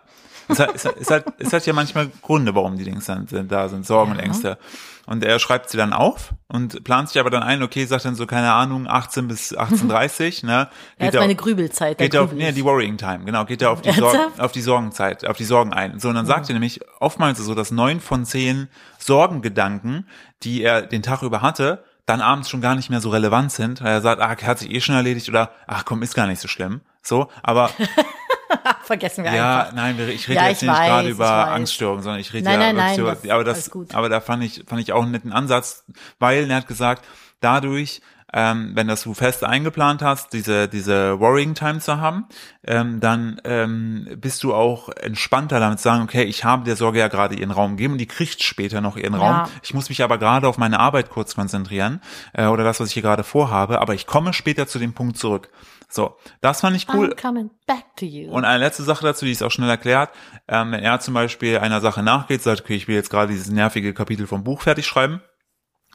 Es hat, es, hat, es, hat, es hat ja manchmal Gründe, warum die Dings dann sind, da sind, Sorgen und Ängste. Und er schreibt sie dann auf und plant sich aber dann ein, okay, sagt dann so, keine Ahnung, 18 bis 18.30 ne? Er hat er meine auf- Grübelzeit. da Geht auf, nee, die Worrying Time, genau, geht er auf die, Sorgen, auf die Sorgenzeit, auf die Sorgen ein. So, und dann sagt er nämlich, oftmals so, dass neun von zehn Sorgengedanken, die er den Tag über hatte, dann abends schon gar nicht mehr so relevant sind, weil er sagt, ah, hat sich eh schon erledigt oder, ach komm, ist gar nicht so schlimm. So, aber Vergessen wir ja, einfach. nein, wir- ich rede Ja, jetzt ich nicht weiß, gerade über. Angststörungen, sondern ich rede Nein, ja nein, nein, das- über, aber das, gut. aber da fand ich, fand ich auch einen netten Ansatz, weil er hat gesagt, dadurch, ähm, wenn das du fest eingeplant hast, diese, diese Worrying Time zu haben, ähm, dann ähm, bist du auch entspannter damit zu sagen, okay, ich habe der Sorge ja gerade ihren Raum gegeben und die kriegt später noch ihren Raum. Ja. Ich muss mich aber gerade auf meine Arbeit kurz konzentrieren äh, oder das, was ich hier gerade vorhabe, aber ich komme später zu dem Punkt zurück. So, das fand ich cool. I'm coming back to you. Und eine letzte Sache dazu, die ist auch schnell erklärt. Ähm, wenn er zum Beispiel einer Sache nachgeht, sagt, okay, ich will jetzt gerade dieses nervige Kapitel vom Buch fertig schreiben.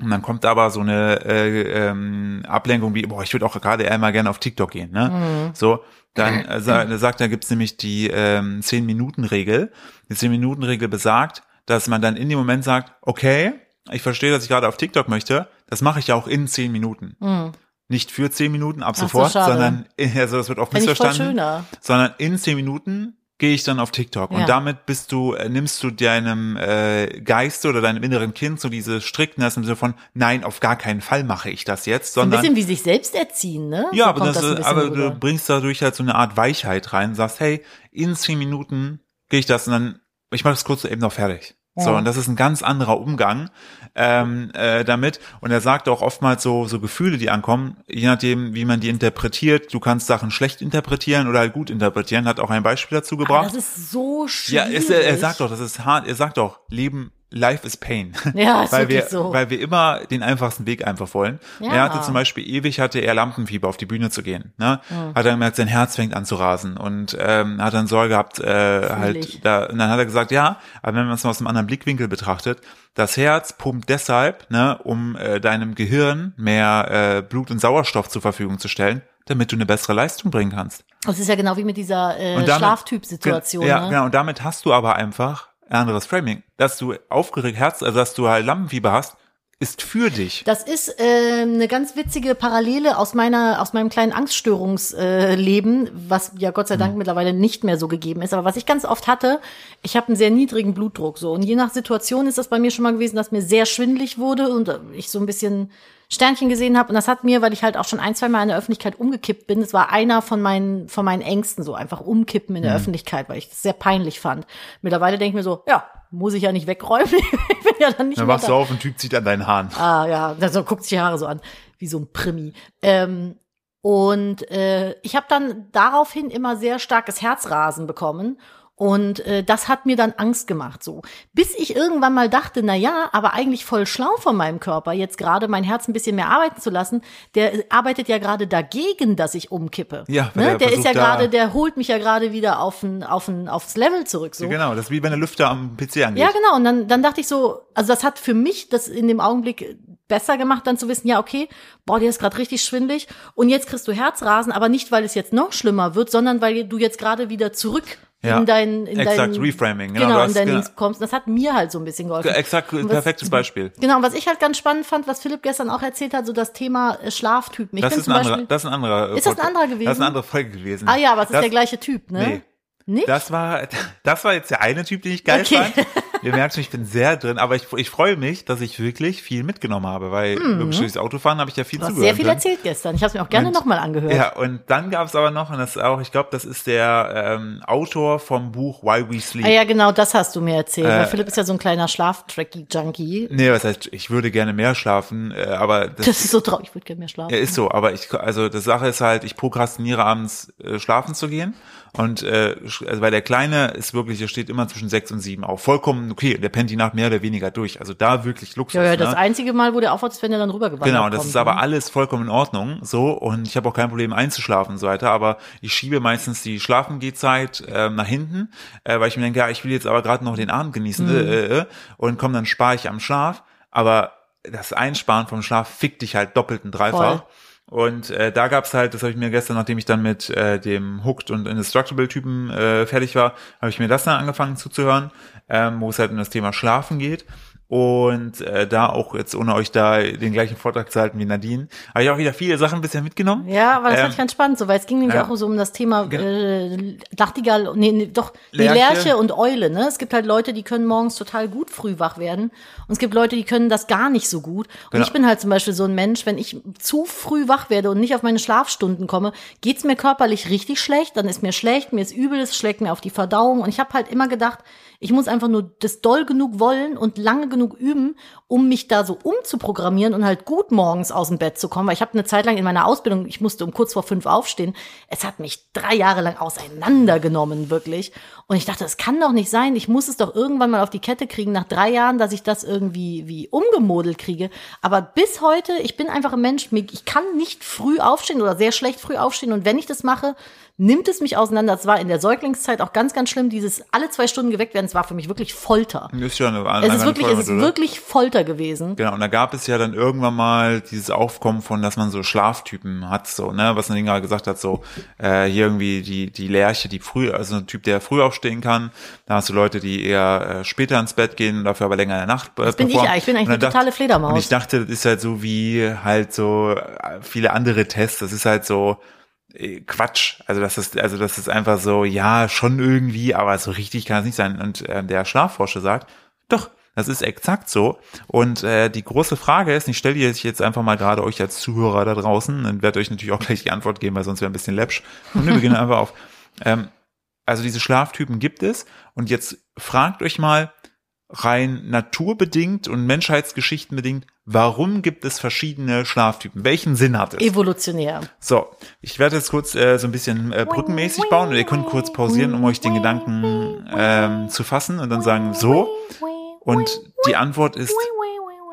Und dann kommt aber so eine äh, ähm, Ablenkung wie, boah, ich würde auch gerade einmal gerne auf TikTok gehen. Ne? So, dann äh, sagt, da gibt's nämlich die ähm, 10-Minuten-Regel. Die 10-Minuten-Regel besagt, dass man dann in dem Moment sagt, okay, ich verstehe, dass ich gerade auf TikTok möchte, das mache ich ja auch in 10 Minuten. Nicht für 10 Minuten ab so, sofort, sondern, also das wird oft voll missverstanden schöner. sondern in zehn Minuten gehe ich dann auf TikTok Ja. und damit bist du äh, nimmst du deinem äh, Geist oder deinem inneren Kind so diese Strictness im Sinne von nein auf gar keinen Fall mache ich das jetzt Ein sondern bisschen wie sich selbst erziehen, ne? ja So aber das, ein bisschen aber du bringst dadurch halt so eine Art Weichheit rein sagst hey in zehn Minuten gehe ich das und dann ich mache das kurz eben noch fertig so Ja. und das ist ein ganz anderer Umgang ähm, äh, damit und er sagt auch oftmals so so Gefühle die ankommen je nachdem wie man die interpretiert du kannst Sachen schlecht interpretieren oder halt gut interpretieren hat auch ein Beispiel dazu Aber gebracht das ist so ja, schwierig. ist, er, er sagt doch, das ist hart. Er sagt doch, Leben, Life is Pain. Ja, ist weil wir, so. weil wir immer den einfachsten Weg einfach wollen. Ja. Er hatte zum Beispiel ewig hatte er Lampenfieber auf die Bühne zu gehen. Ne? Hat dann gemerkt, sein Herz fängt an zu rasen und ähm, hat dann Sorge gehabt, äh, halt da. Und dann hat er gesagt, ja, aber wenn man es mal aus einem anderen Blickwinkel betrachtet, das Herz pumpt deshalb, ne, um äh, deinem Gehirn mehr äh, Blut und Sauerstoff zur Verfügung zu stellen, damit du eine bessere Leistung bringen kannst. Das ist ja genau wie mit dieser äh, Schlaftyp-Situation. Ja, ne? genau. Und damit hast du aber einfach ein anderes Framing. Dass du aufgeregt Herz, also dass du halt Lampenfieber hast, ist für dich. Das ist äh, eine ganz witzige Parallele aus meiner aus meinem kleinen Angststörungsleben, äh, was ja Gott sei. Dank mittlerweile nicht mehr so gegeben ist. Aber was ich ganz oft hatte, ich habe einen sehr niedrigen Blutdruck so und je nach Situation ist das bei mir schon mal gewesen, dass mir sehr schwindelig wurde und äh, ich so ein bisschen Sternchen gesehen habe und das hat mir, weil ich halt auch schon ein, zwei Mal in der Öffentlichkeit umgekippt bin, das war einer von meinen von meinen Ängsten so einfach umkippen in der Öffentlichkeit, weil ich das sehr peinlich fand. Mittlerweile denke ich mir so, ja, muss ich ja nicht wegräumen, ich bin ja dann nicht Dann wachst du auf und Typ zieht an deinen Haaren. Ah ja, also guckt sich die Haare so an, wie so ein Primi. Ähm, und äh, ich habe dann daraufhin immer sehr starkes Herzrasen bekommen. Und äh, das hat mir dann Angst gemacht, so. Bis ich irgendwann mal dachte, na ja, aber eigentlich voll schlau von meinem Körper, jetzt gerade mein Herz ein bisschen mehr arbeiten zu lassen. Der arbeitet ja gerade dagegen, dass ich umkippe. Ja, ne? der der ist ja gerade, der holt mich ja gerade wieder auf ein, auf ein, aufs Level zurück, so. Genau, das ist wie wenn der Lüfter am PC angeht. Ja, genau. Und dann, dann dachte ich so, also das hat für mich das in dem Augenblick besser gemacht, dann zu wissen, ja, okay, boah, dir ist gerade richtig schwindelig und jetzt kriegst du Herzrasen, aber nicht, weil es jetzt noch schlimmer wird, sondern weil du jetzt gerade wieder zurück Ja, in dein, in exakt, dein, Reframing, genau, genau, du in hast- dein genau. Kommst. Das hat mir halt so ein bisschen geholfen. Exakt, was- perfektes Beispiel. Genau, und was ich halt ganz spannend fand, was Philipp gestern auch erzählt hat, so das Thema äh, Schlaftypen. Ich Das ist ein Beispiel, anderer, das ist ein anderer. äh, Ist das ein anderer gewesen? Das ist eine andere Folge gewesen. ah ja, aber es ist der gleiche Typ, ne? Nee. Nicht? Das war, das war jetzt der eine Typ, den ich geil Okay. fand. Ihr merkt schon, ich bin sehr drin, aber ich, ich freue mich, dass ich wirklich viel mitgenommen habe, weil mhm. wirklich durchs Autofahren habe ich ja viel du hast zugehört. sehr viel erzählt gestern. Ich habe es mir auch gerne nochmal angehört. Ja, und dann gab es aber noch, und das ist auch, ich glaube, das ist der ähm, Autor vom Buch Why We Sleep. Ah, ja, genau, das hast du mir erzählt. Äh, Philipp ist ja so ein kleiner Schlaftracky-Junkie. Nee, was heißt, ich würde gerne mehr schlafen, äh, aber das, das ist so traurig, ich würde gerne mehr schlafen. Ja, ist so, aber ich, also die Sache ist halt, ich prokrastiniere abends äh, schlafen zu gehen. Und äh, also weil der Kleine ist wirklich, der steht immer zwischen sechs und sieben auf. Vollkommen okay. Der pennt die Nacht mehr oder weniger durch. Also da wirklich Luxus. Ja, ja das ne? einzige Mal, wo der aufwacht, ist, wenn er dann rübergewandert Genau, das kommt, ist aber ne? alles vollkommen in Ordnung. So, und ich habe auch kein Problem einzuschlafen und so weiter. Aber ich schiebe meistens die Schlafengehzeit äh, nach hinten, äh, weil ich mir denke, ja, ich will jetzt aber gerade noch den Abend genießen Mhm. äh, äh, und komm, dann spare ich am Schlaf. Aber das Einsparen vom Schlaf fickt dich halt doppelt und dreifach. Voll. Und äh, da gab's halt, das habe ich mir gestern, nachdem ich dann mit äh, dem Hooked und Indestructible-Typen äh, fertig war, habe ich mir das dann angefangen zuzuhören, ähm, wo es halt um das Thema Schlafen geht. Und äh, da auch jetzt, ohne euch da den gleichen Vortrag zu halten wie Nadine, habe ich auch wieder viele Sachen bisher mitgenommen. Ja, aber das Ähm, fand ich ganz spannend, so, weil es ging nämlich ja. auch so um das Thema äh, Nachtigall, nee, nee, doch, die Lerche. Lerche. und Eule, ne? Es gibt halt Leute, die können morgens total gut früh wach werden und es gibt Leute, die können das gar nicht so gut. Und Genau. ich bin halt zum Beispiel so ein Mensch, wenn ich zu früh wach werde und nicht auf meine Schlafstunden komme, geht's mir körperlich richtig schlecht, dann ist mir schlecht, mir ist übel, es schlägt mir auf die Verdauung und ich habe halt immer gedacht, ich muss einfach nur das doll genug wollen und lange genug üben, um mich da so umzuprogrammieren und halt gut morgens aus dem Bett zu kommen. Weil ich habe eine Zeit lang in meiner Ausbildung, ich musste um kurz vor fünf aufstehen. Es hat mich drei Jahre lang auseinandergenommen, wirklich. Und ich dachte, es kann doch nicht sein. Ich muss es doch irgendwann mal auf die Kette kriegen, nach drei Jahren, dass ich das irgendwie wie umgemodelt kriege. Aber bis heute, ich bin einfach ein Mensch, ich kann nicht früh aufstehen oder sehr schlecht früh aufstehen. Und wenn ich das mache, nimmt es mich auseinander. Es war in der Säuglingszeit auch ganz, ganz schlimm, dieses alle zwei Stunden geweckt werden. Es war für mich wirklich Folter. Ist ja eine, Es einfach ist eine wirklich, es ist oder? wirklich Folter gewesen. Genau, und da gab es ja dann irgendwann mal dieses Aufkommen von, dass man so Schlaftypen hat, so, ne, was Nadine gerade gesagt hat, so, äh, hier irgendwie die, die Lerche, die früh, also ein Typ, der früh aufstehen kann, da hast du Leute, die eher äh, später ins Bett gehen und dafür aber länger in der Nacht äh, Das bin ich performen. eigentlich. Ich bin eigentlich eine dann totale dachte- Fledermaus. Und ich dachte, das ist halt so wie halt so äh, viele andere Tests, das ist halt so, Quatsch. Also das ist, also das ist einfach so, ja, schon irgendwie, aber so richtig kann es nicht sein. Und äh, der Schlafforscher sagt, doch, das ist exakt so. Und äh, die große Frage ist, ich stelle jetzt einfach mal gerade euch als Zuhörer da draußen und werde euch natürlich auch gleich die Antwort geben, weil sonst wäre ein bisschen läppsch. Und wir beginnen einfach auf. Ähm, also diese Schlaftypen gibt es. Und jetzt fragt euch mal rein naturbedingt und menschheitsgeschichtenbedingt, warum gibt es verschiedene Schlaftypen? Welchen Sinn hat es? Evolutionär. So, ich werde jetzt kurz äh, so ein bisschen äh, brückenmäßig bauen und ihr könnt kurz pausieren, um euch den Gedanken ähm, zu fassen und dann sagen, so. Und die Antwort ist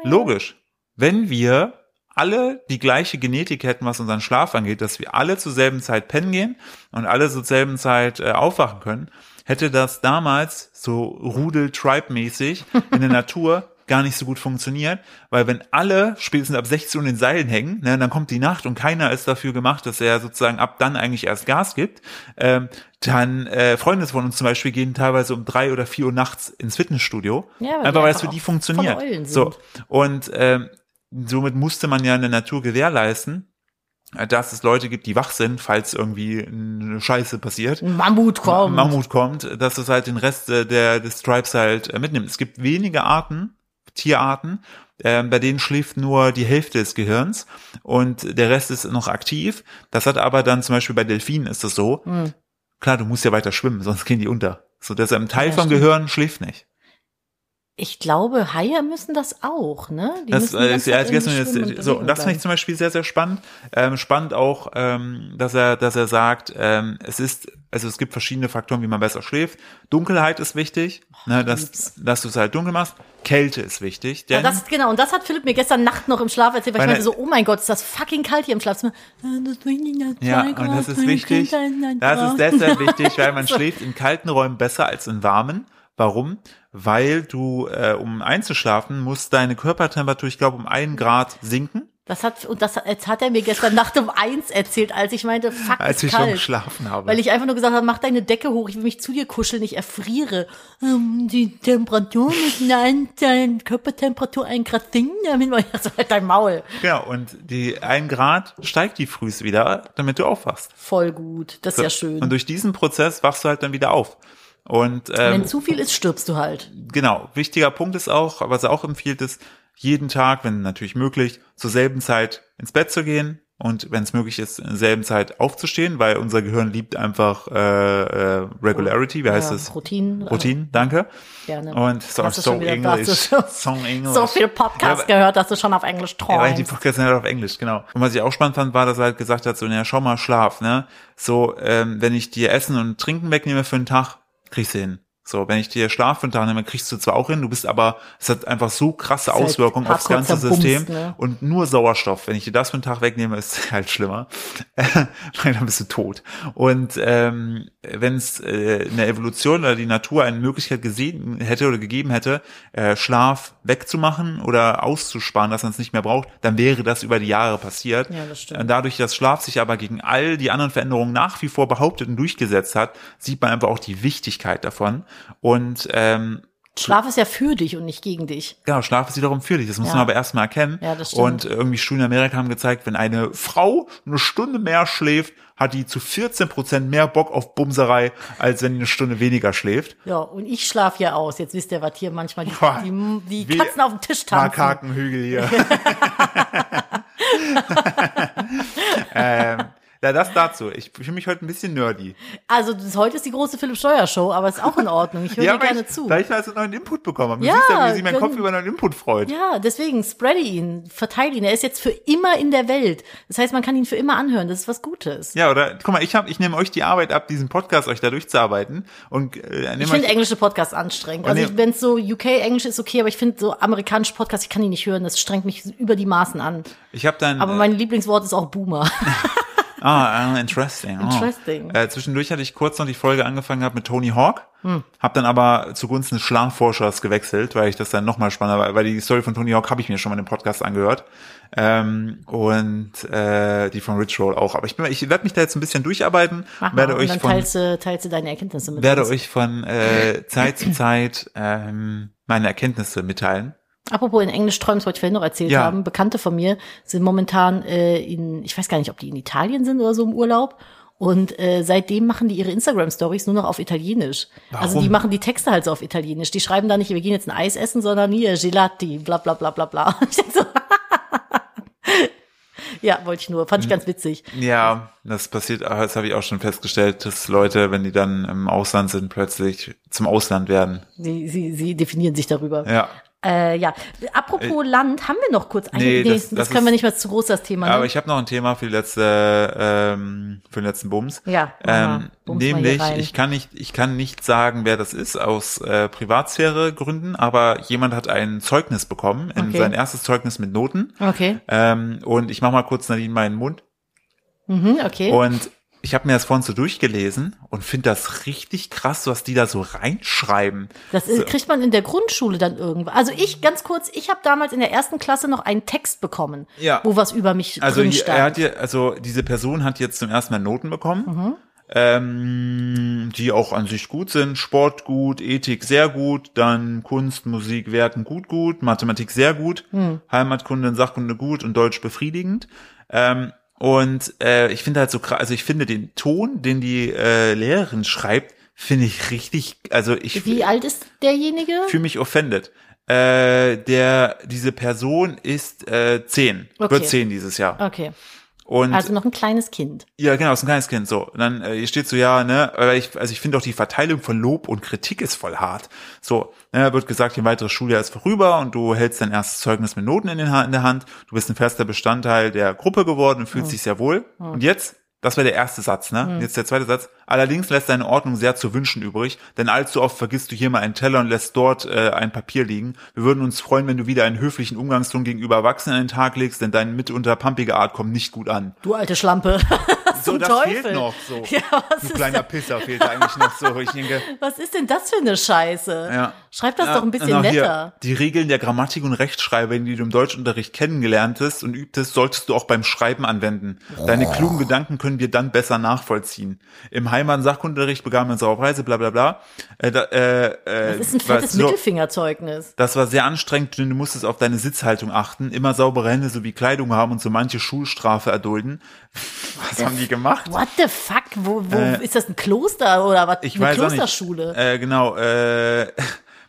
logisch. Wenn wir alle die gleiche Genetik hätten, was unseren Schlaf angeht, dass wir alle zur selben Zeit pennen gehen und alle zur selben Zeit äh, aufwachen können, hätte das damals so Rudel-Tribe-mäßig in der Natur gar nicht so gut funktioniert, weil wenn alle spätestens ab 16 Uhr in den Seilen hängen, ne, dann kommt die Nacht und keiner ist dafür gemacht, dass er sozusagen ab dann eigentlich erst Gas gibt, ähm, dann äh, Freunde von uns zum Beispiel gehen teilweise um drei oder vier Uhr nachts ins Fitnessstudio, Ja, weil einfach weil es für die funktioniert. So. und ähm, somit musste man ja in der Natur gewährleisten, äh, dass es Leute gibt, die wach sind, falls irgendwie eine Scheiße passiert. Ein Mammut kommt. Mammut kommt, dass es halt den Rest der des Tribes halt äh, mitnimmt. Es gibt wenige Arten, Tierarten, äh, bei denen schläft nur die Hälfte des Gehirns und der Rest ist noch aktiv. Das hat aber dann zum Beispiel bei Delfinen ist das so. Hm. Klar, du musst ja weiter schwimmen, sonst gehen die unter. So, dass ein Teil Ja, vom stimmt. Gehirn schläft nicht. Ich glaube, Haie müssen das auch, ne? Die Das, äh, ja, schwimmen jetzt, so, und das finde ich zum Beispiel sehr, sehr spannend. Ähm, spannend auch, ähm, dass er, dass er sagt, ähm, es ist, also es gibt verschiedene Faktoren, wie man besser schläft. Dunkelheit ist wichtig, ne, dass, dass du es halt dunkel machst. Kälte ist wichtig, Ja, denn das, genau, und das hat Philipp mir gestern Nacht noch im Schlaf erzählt, weil ich Meine- meinte so, oh mein Gott, ist das fucking kalt hier im Schlafzimmer. Ja, und das ist wichtig. Das ist deshalb wichtig, weil man schläft in kalten Räumen besser als in warmen. Warum? Weil du, äh, um einzuschlafen, muss deine Körpertemperatur, ich glaube, um einen Grad sinken, Das hat, und das jetzt hat er mir gestern Nacht um eins erzählt, als ich meinte, fuck, als ich schon kalt. geschlafen habe. Weil ich einfach nur gesagt habe, mach deine Decke hoch, ich will mich zu dir kuscheln, ich erfriere. Ähm, die Temperatur müssen ein, deine Körpertemperatur ein Grad sinken, damit man, also halt dein Maul. Genau, und die ein Grad steigt die frühst wieder, damit du aufwachst. Voll gut, das ist ja schön. Und durch diesen Prozess wachst du halt dann wieder auf. Und Wenn ähm, zu viel ist, stirbst du halt. genau, wichtiger Punkt ist auch, was er auch empfiehlt, ist, jeden Tag, wenn natürlich möglich, zur selben Zeit ins Bett zu gehen und wenn es möglich ist, in derselben Zeit aufzustehen, weil unser Gehirn liebt einfach äh, äh, Regularity, wie heißt Ja, es? Routinen. Routine, danke. Gerne. Und so, Hast so schon wieder- English, so viel Podcast Ja, gehört, dass du schon auf Englisch ja, weil die träumst. Podcasts sind halt auf Englisch, genau. Und was ich auch spannend fand, war, dass er halt gesagt hat, so, naja, schau mal, Schlaf, ne? So, ähm, wenn ich dir Essen und Trinken wegnehme für einen Tag, kriegst du hin. So, wenn ich dir Schlaf für einen Tag nehme, kriegst du zwar auch hin, du bist aber, es hat einfach so krasse halt Auswirkungen aufs ganze System ne? und nur Sauerstoff. Wenn ich dir das für einen Tag wegnehme, ist halt schlimmer. Weil dann bist du tot. Und ähm, wenn es äh, in der Evolution oder die Natur eine Möglichkeit gesehen hätte oder gegeben hätte, äh, Schlaf wegzumachen oder auszusparen, dass man es nicht mehr braucht, dann wäre das über die Jahre passiert. Ja, das stimmt. Und Dadurch, dass Schlaf sich aber gegen all die anderen Veränderungen nach wie vor behauptet und durchgesetzt hat, sieht man einfach auch die Wichtigkeit davon. Und ähm, Schlaf ist ja für dich und nicht gegen dich. Genau, Schlaf ist wiederum für dich. Das muss Ja. man aber erstmal erkennen. Ja, das stimmt. Und irgendwie Studien in Amerika haben gezeigt, wenn eine Frau eine Stunde mehr schläft, hat die zu 14 Prozent mehr Bock auf Bumserei, als wenn die eine Stunde weniger schläft. Ja, und ich schlaf hier aus. Jetzt wisst ihr, was hier manchmal die, Boah, die, die Katzen auf dem Tisch tanzen. Makakenhügel hier. ähm, ja, das dazu. Ich fühle mich heute ein bisschen nerdy. Also heute ist die große Philipp Steuer Show, aber ist auch in Ordnung. Ich höre ja, dir gerne ich, zu. Da ich also neuen Input bekommen habe. Du Ja, siehst ja, wie sich mein können- Kopf über neuen Input freut. Ja, deswegen spreade ihn, verteile ihn. Er ist jetzt für immer in der Welt. Das heißt, man kann ihn für immer anhören. Das ist was Gutes. Ja, oder guck mal, ich hab, ich nehme euch die Arbeit ab, diesen Podcast euch da durchzuarbeiten und äh, Ich finde englische Podcasts anstrengend. Also wenn es so UK-Englisch ist, okay, aber ich finde so amerikanische Podcasts, ich kann die nicht hören. Das strengt mich über die Maßen an. ich habe dann Aber äh, mein Lieblingswort ist auch Boomer. Ah, ah, interesting. Oh. Interesting. Äh, zwischendurch hatte ich kurz noch die Folge angefangen gehabt mit Tony Hawk, Hm. hab dann aber zugunsten des Schlafforschers gewechselt, weil ich das dann nochmal spannender war, weil die Story von Tony Hawk habe ich mir schon mal im Podcast angehört ähm, und äh, die von Rich Roll auch. Aber ich, bin, ich werde mich da jetzt ein bisschen durcharbeiten, Mach werde mal. Und euch dann von teilst du, teilst du deine Erkenntnisse mit werde uns. euch von äh, Zeit zu Zeit ähm, meine Erkenntnisse mitteilen. Apropos in Englisch träumst, wollte ich vorhin noch erzählt Ja. haben. Bekannte von mir sind momentan äh, in, ich weiß gar nicht, ob die in Italien sind oder so im Urlaub. Und äh, seitdem machen die ihre Instagram-Stories nur noch auf Italienisch. Also Warum? die machen die Texte halt so auf Italienisch. Die schreiben da nicht, wir gehen jetzt ein Eis essen, sondern hier Gelati, bla bla bla bla bla. So, ja, wollte ich nur. Fand ich ganz witzig. Ja, das passiert, das habe ich auch schon festgestellt, dass Leute, wenn die dann im Ausland sind, plötzlich zum Ausland werden. Sie, sie, sie definieren sich darüber. Ja. Äh, ja. Apropos Land, haben wir noch kurz ein, Nee, nee, das- das, das können wir ist- nicht, was zu groß das Thema. Ne? Aber ich habe noch ein Thema für die letzte, ähm, für den letzten Bums. Ja, mal. ähm, Bums mal nämlich ich kann nicht, ich kann nicht sagen, wer das ist aus äh, Privatsphäre Gründen, aber jemand hat ein Zeugnis bekommen, Okay. sein erstes Zeugnis mit Noten. okay. Ähm, und ich mache mal kurz Nadine meinen Mund. Mhm, okay. Und ich habe mir das vorhin so durchgelesen und finde das richtig krass, was die da so reinschreiben. Das ist, kriegt man in der Grundschule dann irgendwann. Also ich, ganz kurz, ich habe damals in der ersten Klasse noch einen Text bekommen, Ja. wo was über mich Also drin stand. er hat hier, also diese Person hat jetzt zum ersten Mal Noten bekommen, Mhm. ähm, die auch an sich gut sind. Sport gut, Ethik sehr gut, dann Kunst, Musik, Werken gut, gut, Mathematik sehr gut, Hm. Heimatkunde und Sachkunde gut und Deutsch befriedigend. Ähm, und äh, ich finde halt so krass, also ich finde den Ton, den die äh, Lehrerin schreibt, finde ich richtig, also ich Wie alt ist derjenige? fühle mich offended. Äh, der, diese Person ist äh, zehn, Okay. wird zehn dieses Jahr. Okay. Und Also noch ein kleines Kind. ja, genau, ist ein kleines Kind. So, und dann äh, hier steht so, ja, ne, aber ich, also ich finde auch die Verteilung von Lob und Kritik ist voll hart. So, ne, wird gesagt, ein weiteres Schuljahr ist vorüber und du hältst dein erstes Zeugnis mit Noten in, den, in der Hand. Du bist ein fester Bestandteil der Gruppe geworden und fühlst dich sehr wohl. Und jetzt, das wäre der erste Satz, ne? Jetzt der zweite Satz. Allerdings lässt deine Ordnung sehr zu wünschen übrig, denn allzu oft vergisst du hier mal einen Teller und lässt dort äh, ein Papier liegen. Wir würden uns freuen, wenn du wieder einen höflichen Umgangston gegenüber Erwachsenen an den Tag legst, denn deine mitunter pampige Art kommt nicht gut an. Du alte Schlampe. So, das Teufel. fehlt noch so. Ja, was Du ist, kleiner Pisser fehlt eigentlich noch so. Ich denke, was ist denn das für eine Scheiße? ja. Schreib das Ja, doch ein bisschen hier, netter. Die Regeln der Grammatik und Rechtschreibung, die du im Deutschunterricht kennengelerntest und übtest, solltest du auch beim Schreiben anwenden. Deine klugen Gedanken können wir dann besser nachvollziehen. Im Heimat- und Sachkundenunterricht begaben wir unsere Preise, bla bla bla. Äh, da, äh, äh, Das ist ein war fettes so- Mittelfingerzeugnis. Das war sehr anstrengend, denn du musstest auf deine Sitzhaltung achten, immer saubere Hände sowie Kleidung haben und so manche Schulstrafe erdulden. Was haben die gemacht. What the fuck? Wo, wo äh, ist das ein Kloster oder was? Ich Eine weiß Klosterschule? Auch nicht. Äh, genau. Äh,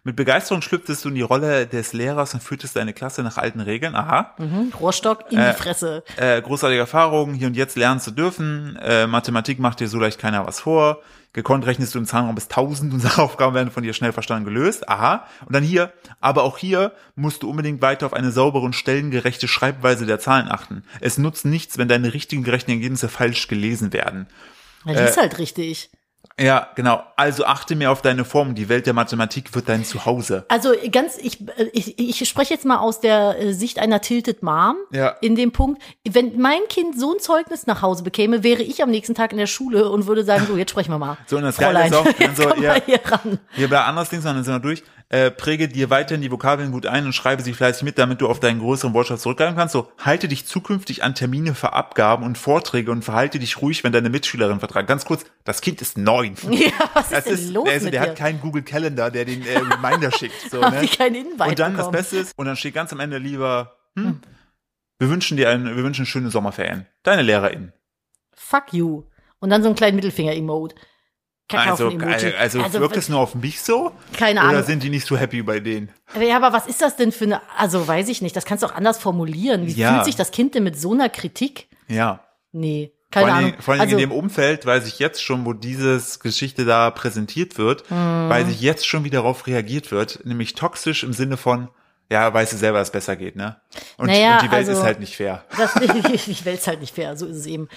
mit Begeisterung schlüpftest du in die Rolle des Lehrers und führtest deine Klasse nach alten Regeln. Aha. Mhm, Rohrstock in Äh, die Fresse. Äh, großartige Erfahrung, hier und jetzt lernen zu dürfen. Äh, Mathematik macht dir so leicht keiner was vor. Gekonnt rechnest du im Zahnraum bis 1000 und Sachaufgaben werden von dir schnell verstanden gelöst. Aha. Und dann hier, aber auch hier musst du unbedingt weiter auf eine saubere und stellengerechte Schreibweise der Zahlen achten. Es nutzt nichts, wenn deine richtigen gerechten Ergebnisse falsch gelesen werden. Ja, die ist halt richtig. Ja, genau. Also achte mehr auf deine Form. Die Welt der Mathematik wird dein Zuhause. Also ganz, ich, ich, ich spreche jetzt mal aus der äh, Sicht einer Tilted Mom Ja. in dem Punkt, wenn mein Kind so ein Zeugnis nach Hause bekäme, wäre ich am nächsten Tag in der Schule und würde sagen, so, jetzt sprechen wir mal. So, und das Geile Fräulein, ist auch, dann so, komm ja. mal hier ran. Hier bei anderes Ding, sondern sind wir durch. Äh, präge dir weiterhin die Vokabeln gut ein und schreibe sie fleißig mit, damit du auf deinen größeren Wortschatz zurückgreifen kannst. So, halte dich zukünftig an Termine für Abgaben und Vorträge und verhalte dich ruhig, wenn deine Mitschülerin vertragen. Ganz kurz, das Kind ist neun. Ja, was ist Das denn ist, los also mit der dir? hat keinen Google Calendar, der den äh, Reminder schickt. So, ne? keinen Invite Und dann bekommen? das Beste ist, und dann steht ganz am Ende lieber, hm, wir wünschen dir ein, wir wünschen schöne Sommerferien. Deine LehrerInnen. Fuck you. Und dann so ein kleinen Mittelfinger-Emote. Also, Kackhaufen-Emoji. also, also wirkt es nur auf mich so? Keine Oder Ahnung. sind die nicht so happy bei denen? Ja, aber was ist das denn für eine, also weiß ich nicht, das kannst du auch anders formulieren. Wie Ja. fühlt sich das Kind denn mit so einer Kritik? Ja. Nee, Vor keine allen, Ahnung. Dingen- vor allen also, in dem Umfeld weiß ich jetzt schon, wo dieses Geschichte da präsentiert wird, Hm. weiß ich jetzt schon, wie darauf reagiert wird, nämlich toxisch im Sinne von, ja, weißt du selber, dass es besser geht, ne? Und, Naja, und die Welt also- ist halt nicht fair. Das, ich will es halt nicht fair, so ist es eben.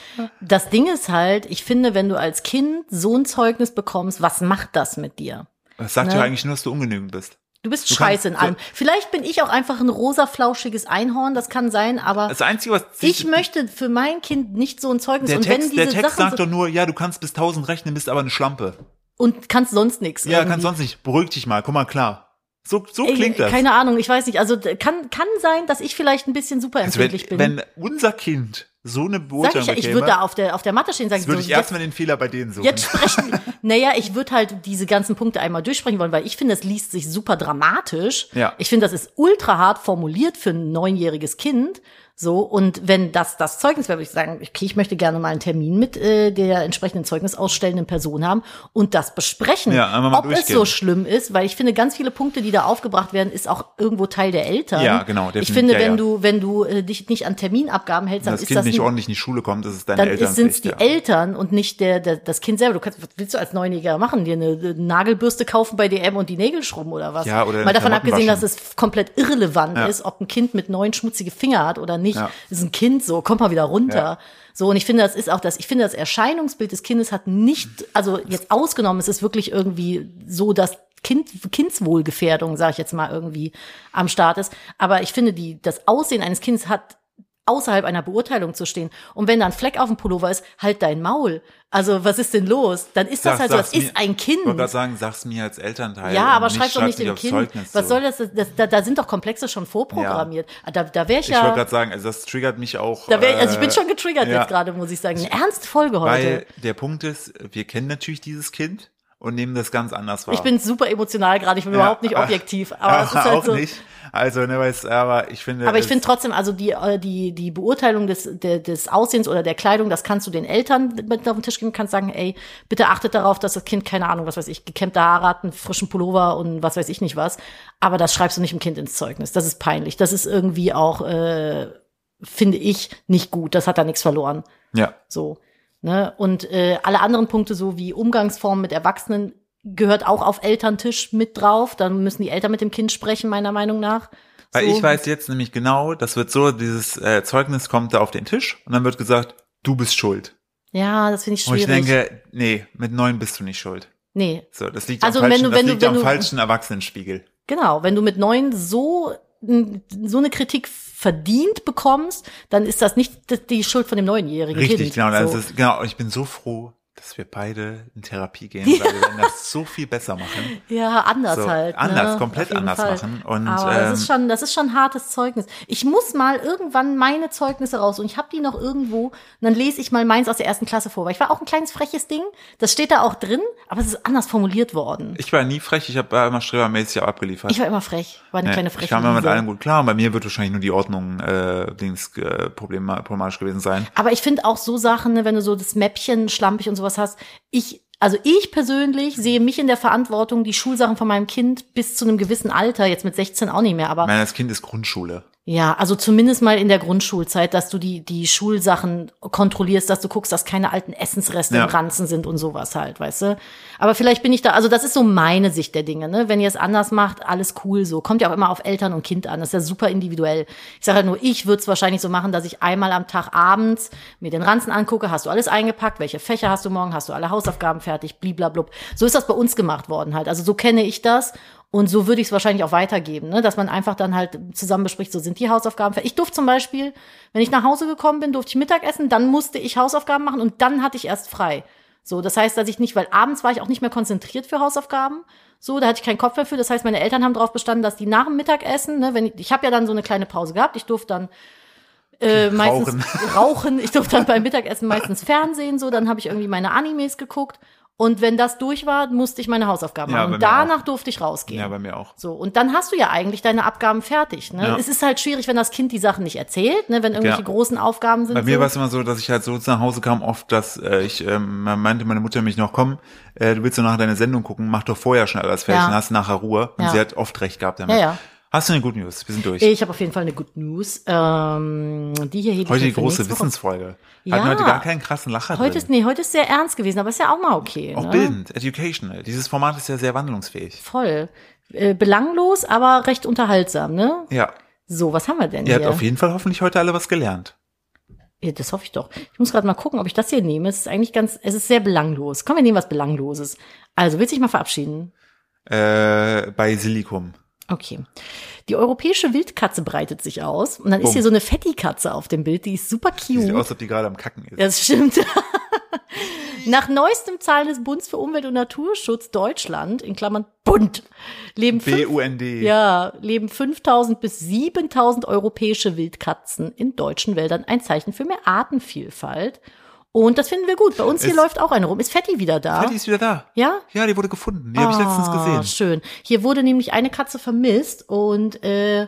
Das Ding ist halt, ich finde, wenn du als Kind so ein Zeugnis bekommst, was macht das mit dir? Das sagt Ne? ja eigentlich nur, dass du ungenügend bist. Du bist Du scheiße in allem. Vielleicht bin ich auch einfach ein rosa flauschiges Einhorn, das kann sein, aber Das Einzige, was ich möchte für mein Kind nicht so ein Zeugnis. der und wenn Text, diese der Text Sachen sagt doch nur, ja, du kannst bis 1000 rechnen, bist aber eine Schlampe. und kannst sonst nichts. Ja, irgendwie. kannst sonst nicht. Beruhig dich mal, komm mal klar. So, so Ey, klingt das. Keine Ahnung, ich weiß nicht. Also kann kann sein, dass ich vielleicht ein bisschen super also wenn, empfindlich bin. wenn unser Kind so eine Beurteilung ich ich würde da auf der auf der Matte stehen und sagen, würde so, ich erstmal den Fehler bei denen suchen. jetzt sprechen. naja, ich würde halt diese ganzen Punkte einmal durchsprechen wollen, weil ich finde, es liest sich super dramatisch. Ja. Ich finde, das ist ultra hart formuliert für ein neunjähriges Kind. So, und wenn das das Zeugnis wäre, würde ich sagen, okay, ich möchte gerne mal einen Termin mit äh, der entsprechenden Zeugnis ausstellenden Person haben und das besprechen, Ja, einmal mal ob es durchgehen. so schlimm ist, weil ich finde, ganz viele Punkte, die da aufgebracht werden, ist auch irgendwo Teil der Eltern. Ja, genau, Ich definitiv, finde, ja, wenn ja. du, wenn du äh, dich nicht an Terminabgaben hältst, dann das ist Kind das nicht ordentlich in die Schule kommt, das ist deine dann Eltern. sind es die. Eltern und nicht der, der das Kind selber. Du kannst, was willst du als Neunjähriger machen? Dir eine, Nagelbürste kaufen bei DM und die Nägel schrubben oder was? Ja, oder Mal davon abgesehen, waschen. dass es komplett irrelevant ist, ob ein Kind mit neun schmutzige Finger hat oder nicht. Ja. Das ist ein Kind so, komm mal wieder runter. Ja. So, und ich finde, das ist auch das, ich finde, das Erscheinungsbild des Kindes hat nicht, also jetzt ausgenommen, es ist wirklich irgendwie so, dass Kind, Kindswohlgefährdung, sage ich jetzt mal, irgendwie am Start ist. Aber ich finde, die, das Aussehen eines Kindes hat außerhalb einer Beurteilung zu stehen. Und wenn da ein Fleck auf dem Pullover ist, halt dein Maul. Also, was ist denn los? Dann ist das Sag- halt so, das sag's ist mir- ein Kind. Ich wollte gerade sagen, sag's mir als Elternteil. Ja, aber schreib doch nicht dem Kind. Zeugnis Was so. soll das, das da, da sind doch Komplexe schon vorprogrammiert. Da, da wäre ich Ich wollte ja, gerade sagen, also das triggert mich auch. da wär, also ich bin äh, schon getriggert ja. jetzt gerade, muss ich sagen. Eine ernste Folge heute. Weil der Punkt ist, wir kennen natürlich dieses Kind und nehmen das ganz anders wahr. Ich bin super emotional gerade, ich bin Ja, überhaupt nicht aber- objektiv. Aber es ist halt auch so. nicht. Also, ne, weiß, aber ich finde. Aber ich es- finde trotzdem, also die, äh, die, die Beurteilung des, der, des Aussehens oder der Kleidung, das kannst du den Eltern mit auf den Tisch geben, kannst sagen, ey, bitte achtet darauf, dass das Kind, keine Ahnung, was weiß ich, gekämmte Haare hat, einen frischen Pullover und was weiß ich nicht was. Aber das schreibst du nicht dem Kind ins Zeugnis. Das ist peinlich. Das ist irgendwie auch, äh, finde ich, nicht gut. Das hat da nichts verloren. Ja. So. Ne? Und äh, alle anderen Punkte, so wie Umgangsformen mit Erwachsenen, gehört auch auf Elterntisch mit drauf. Dann müssen die Eltern mit dem Kind sprechen, meiner Meinung nach. Weil So. ich weiß jetzt nämlich genau, das wird so, dieses äh, Zeugnis kommt da auf den Tisch und dann wird gesagt, du bist schuld. Ja, das finde ich Und schwierig. ich denke, nee, mit neun bist du nicht schuld. nee, So, das liegt Also am wenn falschen, du- das wenn du- liegt wenn am du- falschen Erwachsenenspiegel. genau. Wenn du mit neun so so eine Kritik verdient bekommst, dann ist das nicht die Schuld von dem neunjährigen Richtig, Kind. genau. So. ist, genau. Ich bin so froh, dass wir beide in Therapie gehen, weil wir werden das so viel besser machen. Ja, anders So, halt. anders, ne? komplett anders Fall. machen. Und, Aber das ist ähm, schon, das ist schon ein hartes Zeugnis. Ich muss mal irgendwann meine Zeugnisse raus und ich habe die noch irgendwo. Und dann lese ich mal meins aus der ersten Klasse vor. Weil ich war auch ein kleines freches Ding. Das steht da auch drin, aber es ist anders formuliert worden. Ich war nie frech, ich habe immer strebermäßig abgeliefert. Ich war immer frech, war eine Ja, kleine freche ich kam immer mit allem gut klar und bei mir wird wahrscheinlich nur die Ordnung äh, Dings, äh, Problem, problematisch gewesen sein. Aber ich finde auch so Sachen, ne, wenn du so das Mäppchen schlampig und sowas hast, ich, also ich persönlich sehe mich in der Verantwortung, die Schulsachen von meinem Kind bis zu einem gewissen Alter, jetzt mit 16 auch nicht mehr, aber meine, das Kind ist Grundschule. Ja, also zumindest mal in der Grundschulzeit, dass du die, die Schulsachen kontrollierst, dass du guckst, dass keine alten Essensreste Ja. im Ranzen sind und sowas halt, weißt du. Aber vielleicht bin ich da, also das ist so meine Sicht der Dinge, ne? Wenn ihr es anders macht, alles cool so. Kommt ja auch immer auf Eltern und Kind an. Das ist ja super individuell. Ich sage halt nur, ich würde es wahrscheinlich so machen, dass ich einmal am Tag abends mir den Ranzen angucke, hast du alles eingepackt, welche Fächer hast du morgen, hast du alle Hausaufgaben fertig, bliblablub. So ist das bei uns gemacht worden halt. Also so kenne ich das. Und so würde ich es wahrscheinlich auch weitergeben, ne? dass man einfach dann halt zusammen bespricht, so sind die Hausaufgaben. Ich durfte zum Beispiel, wenn ich nach Hause gekommen bin, durfte ich Mittagessen, dann musste ich Hausaufgaben machen und dann hatte ich erst frei. So, das heißt, dass ich nicht, weil abends war ich auch nicht mehr konzentriert für Hausaufgaben. So, da hatte ich keinen Kopf mehr für. Das heißt, meine Eltern haben darauf bestanden, dass die nach dem Mittagessen, ne, wenn ich, ich habe ja dann so eine kleine Pause gehabt, ich durfte dann äh, meistens rauchen. Ich durfte dann beim Mittagessen meistens Fernsehen, so, dann habe ich irgendwie meine Animes geguckt. Und wenn das durch war, musste ich meine Hausaufgaben Ja, machen. Und danach durfte ich rausgehen. Ja, bei mir auch. So, und dann hast du ja eigentlich deine Abgaben fertig. Ne? Ja. Es ist halt schwierig, wenn das Kind die Sachen nicht erzählt, ne? wenn irgendwelche Ja. großen Aufgaben sind. Bei mir so. war es immer so, dass ich halt so nach Hause kam, oft, dass äh, ich ähm, meinte meine Mutter mich noch, komm, äh, du willst doch nachher deine Sendung gucken, mach doch vorher schon alles fertig, dann hast du nachher Ruhe. Und sie hat oft recht gehabt damit. Ja, ja. Hast du eine Good News? Wir sind durch. Ich habe auf jeden Fall eine Good News. Ähm, die hier hebe heute die große. Wissensfolge. Ja. Hatten heute gar keinen krassen Lacher Heute drin. ist, nee, heute ist sehr ernst gewesen, aber ist ja auch mal okay. auch ne? bildend, educational. Dieses Format ist ja sehr wandlungsfähig. Voll. Äh, belanglos, aber recht unterhaltsam, ne? Ja. So, was haben wir denn Ihr habt hier? auf jeden Fall hoffentlich heute alle was gelernt. Ja, das hoffe ich doch. Ich muss gerade mal gucken, ob ich das hier nehme. Es ist eigentlich ganz, es ist sehr belanglos. Komm, wir nehmen was Belangloses. Also, willst du dich mal verabschieden? Äh, bei Silikum. Okay. Die europäische Wildkatze breitet sich aus. Und dann ist Bumm. hier so eine Fetti-Katze auf dem Bild. Die ist super Sieht cute. aus, als ob die gerade am Kacken ist. Das stimmt. Nach neuestem Zahlen des Bundes für Umwelt und Naturschutz Deutschland, in Klammern Bund, leben fünf, ja, leben 5000 bis 7000 europäische Wildkatzen in deutschen Wäldern. Ein Zeichen für mehr Artenvielfalt. Und das finden wir gut. Bei uns hier läuft auch eine rum. Ist Fetti wieder da? Fetti ist wieder da. Ja? Ja, die wurde gefunden. Die habe ich letztens Ah, gesehen. Schön. Hier wurde nämlich eine Katze vermisst und äh,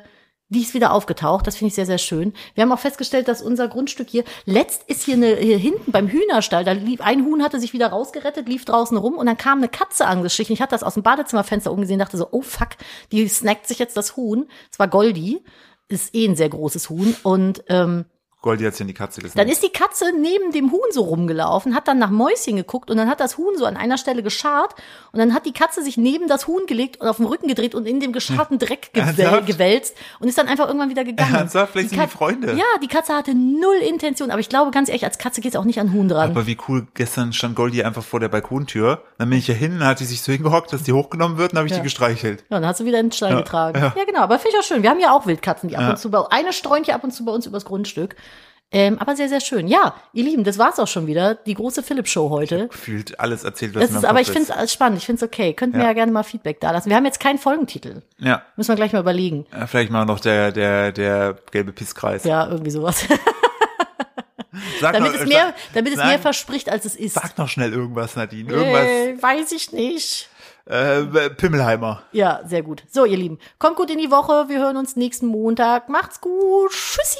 die ist wieder aufgetaucht. Das finde ich sehr, sehr schön. Wir haben auch festgestellt, dass unser Grundstück hier, letzt ist hier, eine, hier hinten beim Hühnerstall, da lief ein Huhn, hatte sich wieder rausgerettet, lief draußen rum und dann kam eine Katze angeschlichen. Ich hatte das aus dem Badezimmerfenster umgesehen, dachte so, oh fuck, die snackt sich jetzt das Huhn. Es war Goldi, ist eh ein sehr großes Huhn und ähm, Goldi hat's ja in die Katze gesnackt. dann ist die Katze neben dem Huhn so rumgelaufen, hat dann nach Mäuschen geguckt und dann hat das Huhn so an einer Stelle geschart und dann hat die Katze sich neben das Huhn gelegt und auf den Rücken gedreht und in dem gescharten Dreck gewälzt und ist dann einfach irgendwann wieder gegangen. Ernsthaft? Vielleicht sind die Freunde. Ja, die Katze hatte null Intention, aber ich glaube ganz ehrlich, als Katze geht's auch nicht an Huhn dran. Aber wie cool, gestern stand Goldi einfach vor der Balkontür. Dann bin ich ja hin, dann hat die sich so hingehockt, dass die hochgenommen wird, und habe ich Ja. die gestreichelt. Ja, dann hast du wieder in den Stein Ja, getragen. ja. Ja, genau. Aber finde ich auch schön. Wir haben ja auch Wildkatzen, die ab und zu bei eine streunt ja ab und zu bei uns übers Grundstück. Ähm, aber sehr, sehr schön. Ja, ihr Lieben, das war's auch schon wieder. Die große Philipp-Show heute. Gefühlt alles erzählt, was Das ist, aber ich finde es spannend. Ich finde es okay. Könnt mir Ja. ja gerne mal Feedback da lassen. Wir haben jetzt keinen Folgentitel. Ja, Müssen wir gleich mal überlegen. äh, vielleicht mal noch der, der, der gelbe Pisskreis. Ja, irgendwie sowas. Sag damit noch, es mehr, sag, damit es Nein. mehr verspricht, als es ist. sag noch schnell irgendwas, Nadine. Irgendwas. Äh, weiß ich nicht. Äh, Pimmelheimer. Ja, sehr gut. So, ihr Lieben, kommt gut in die Woche. Wir hören uns nächsten Montag. Macht's gut. Tschüssi.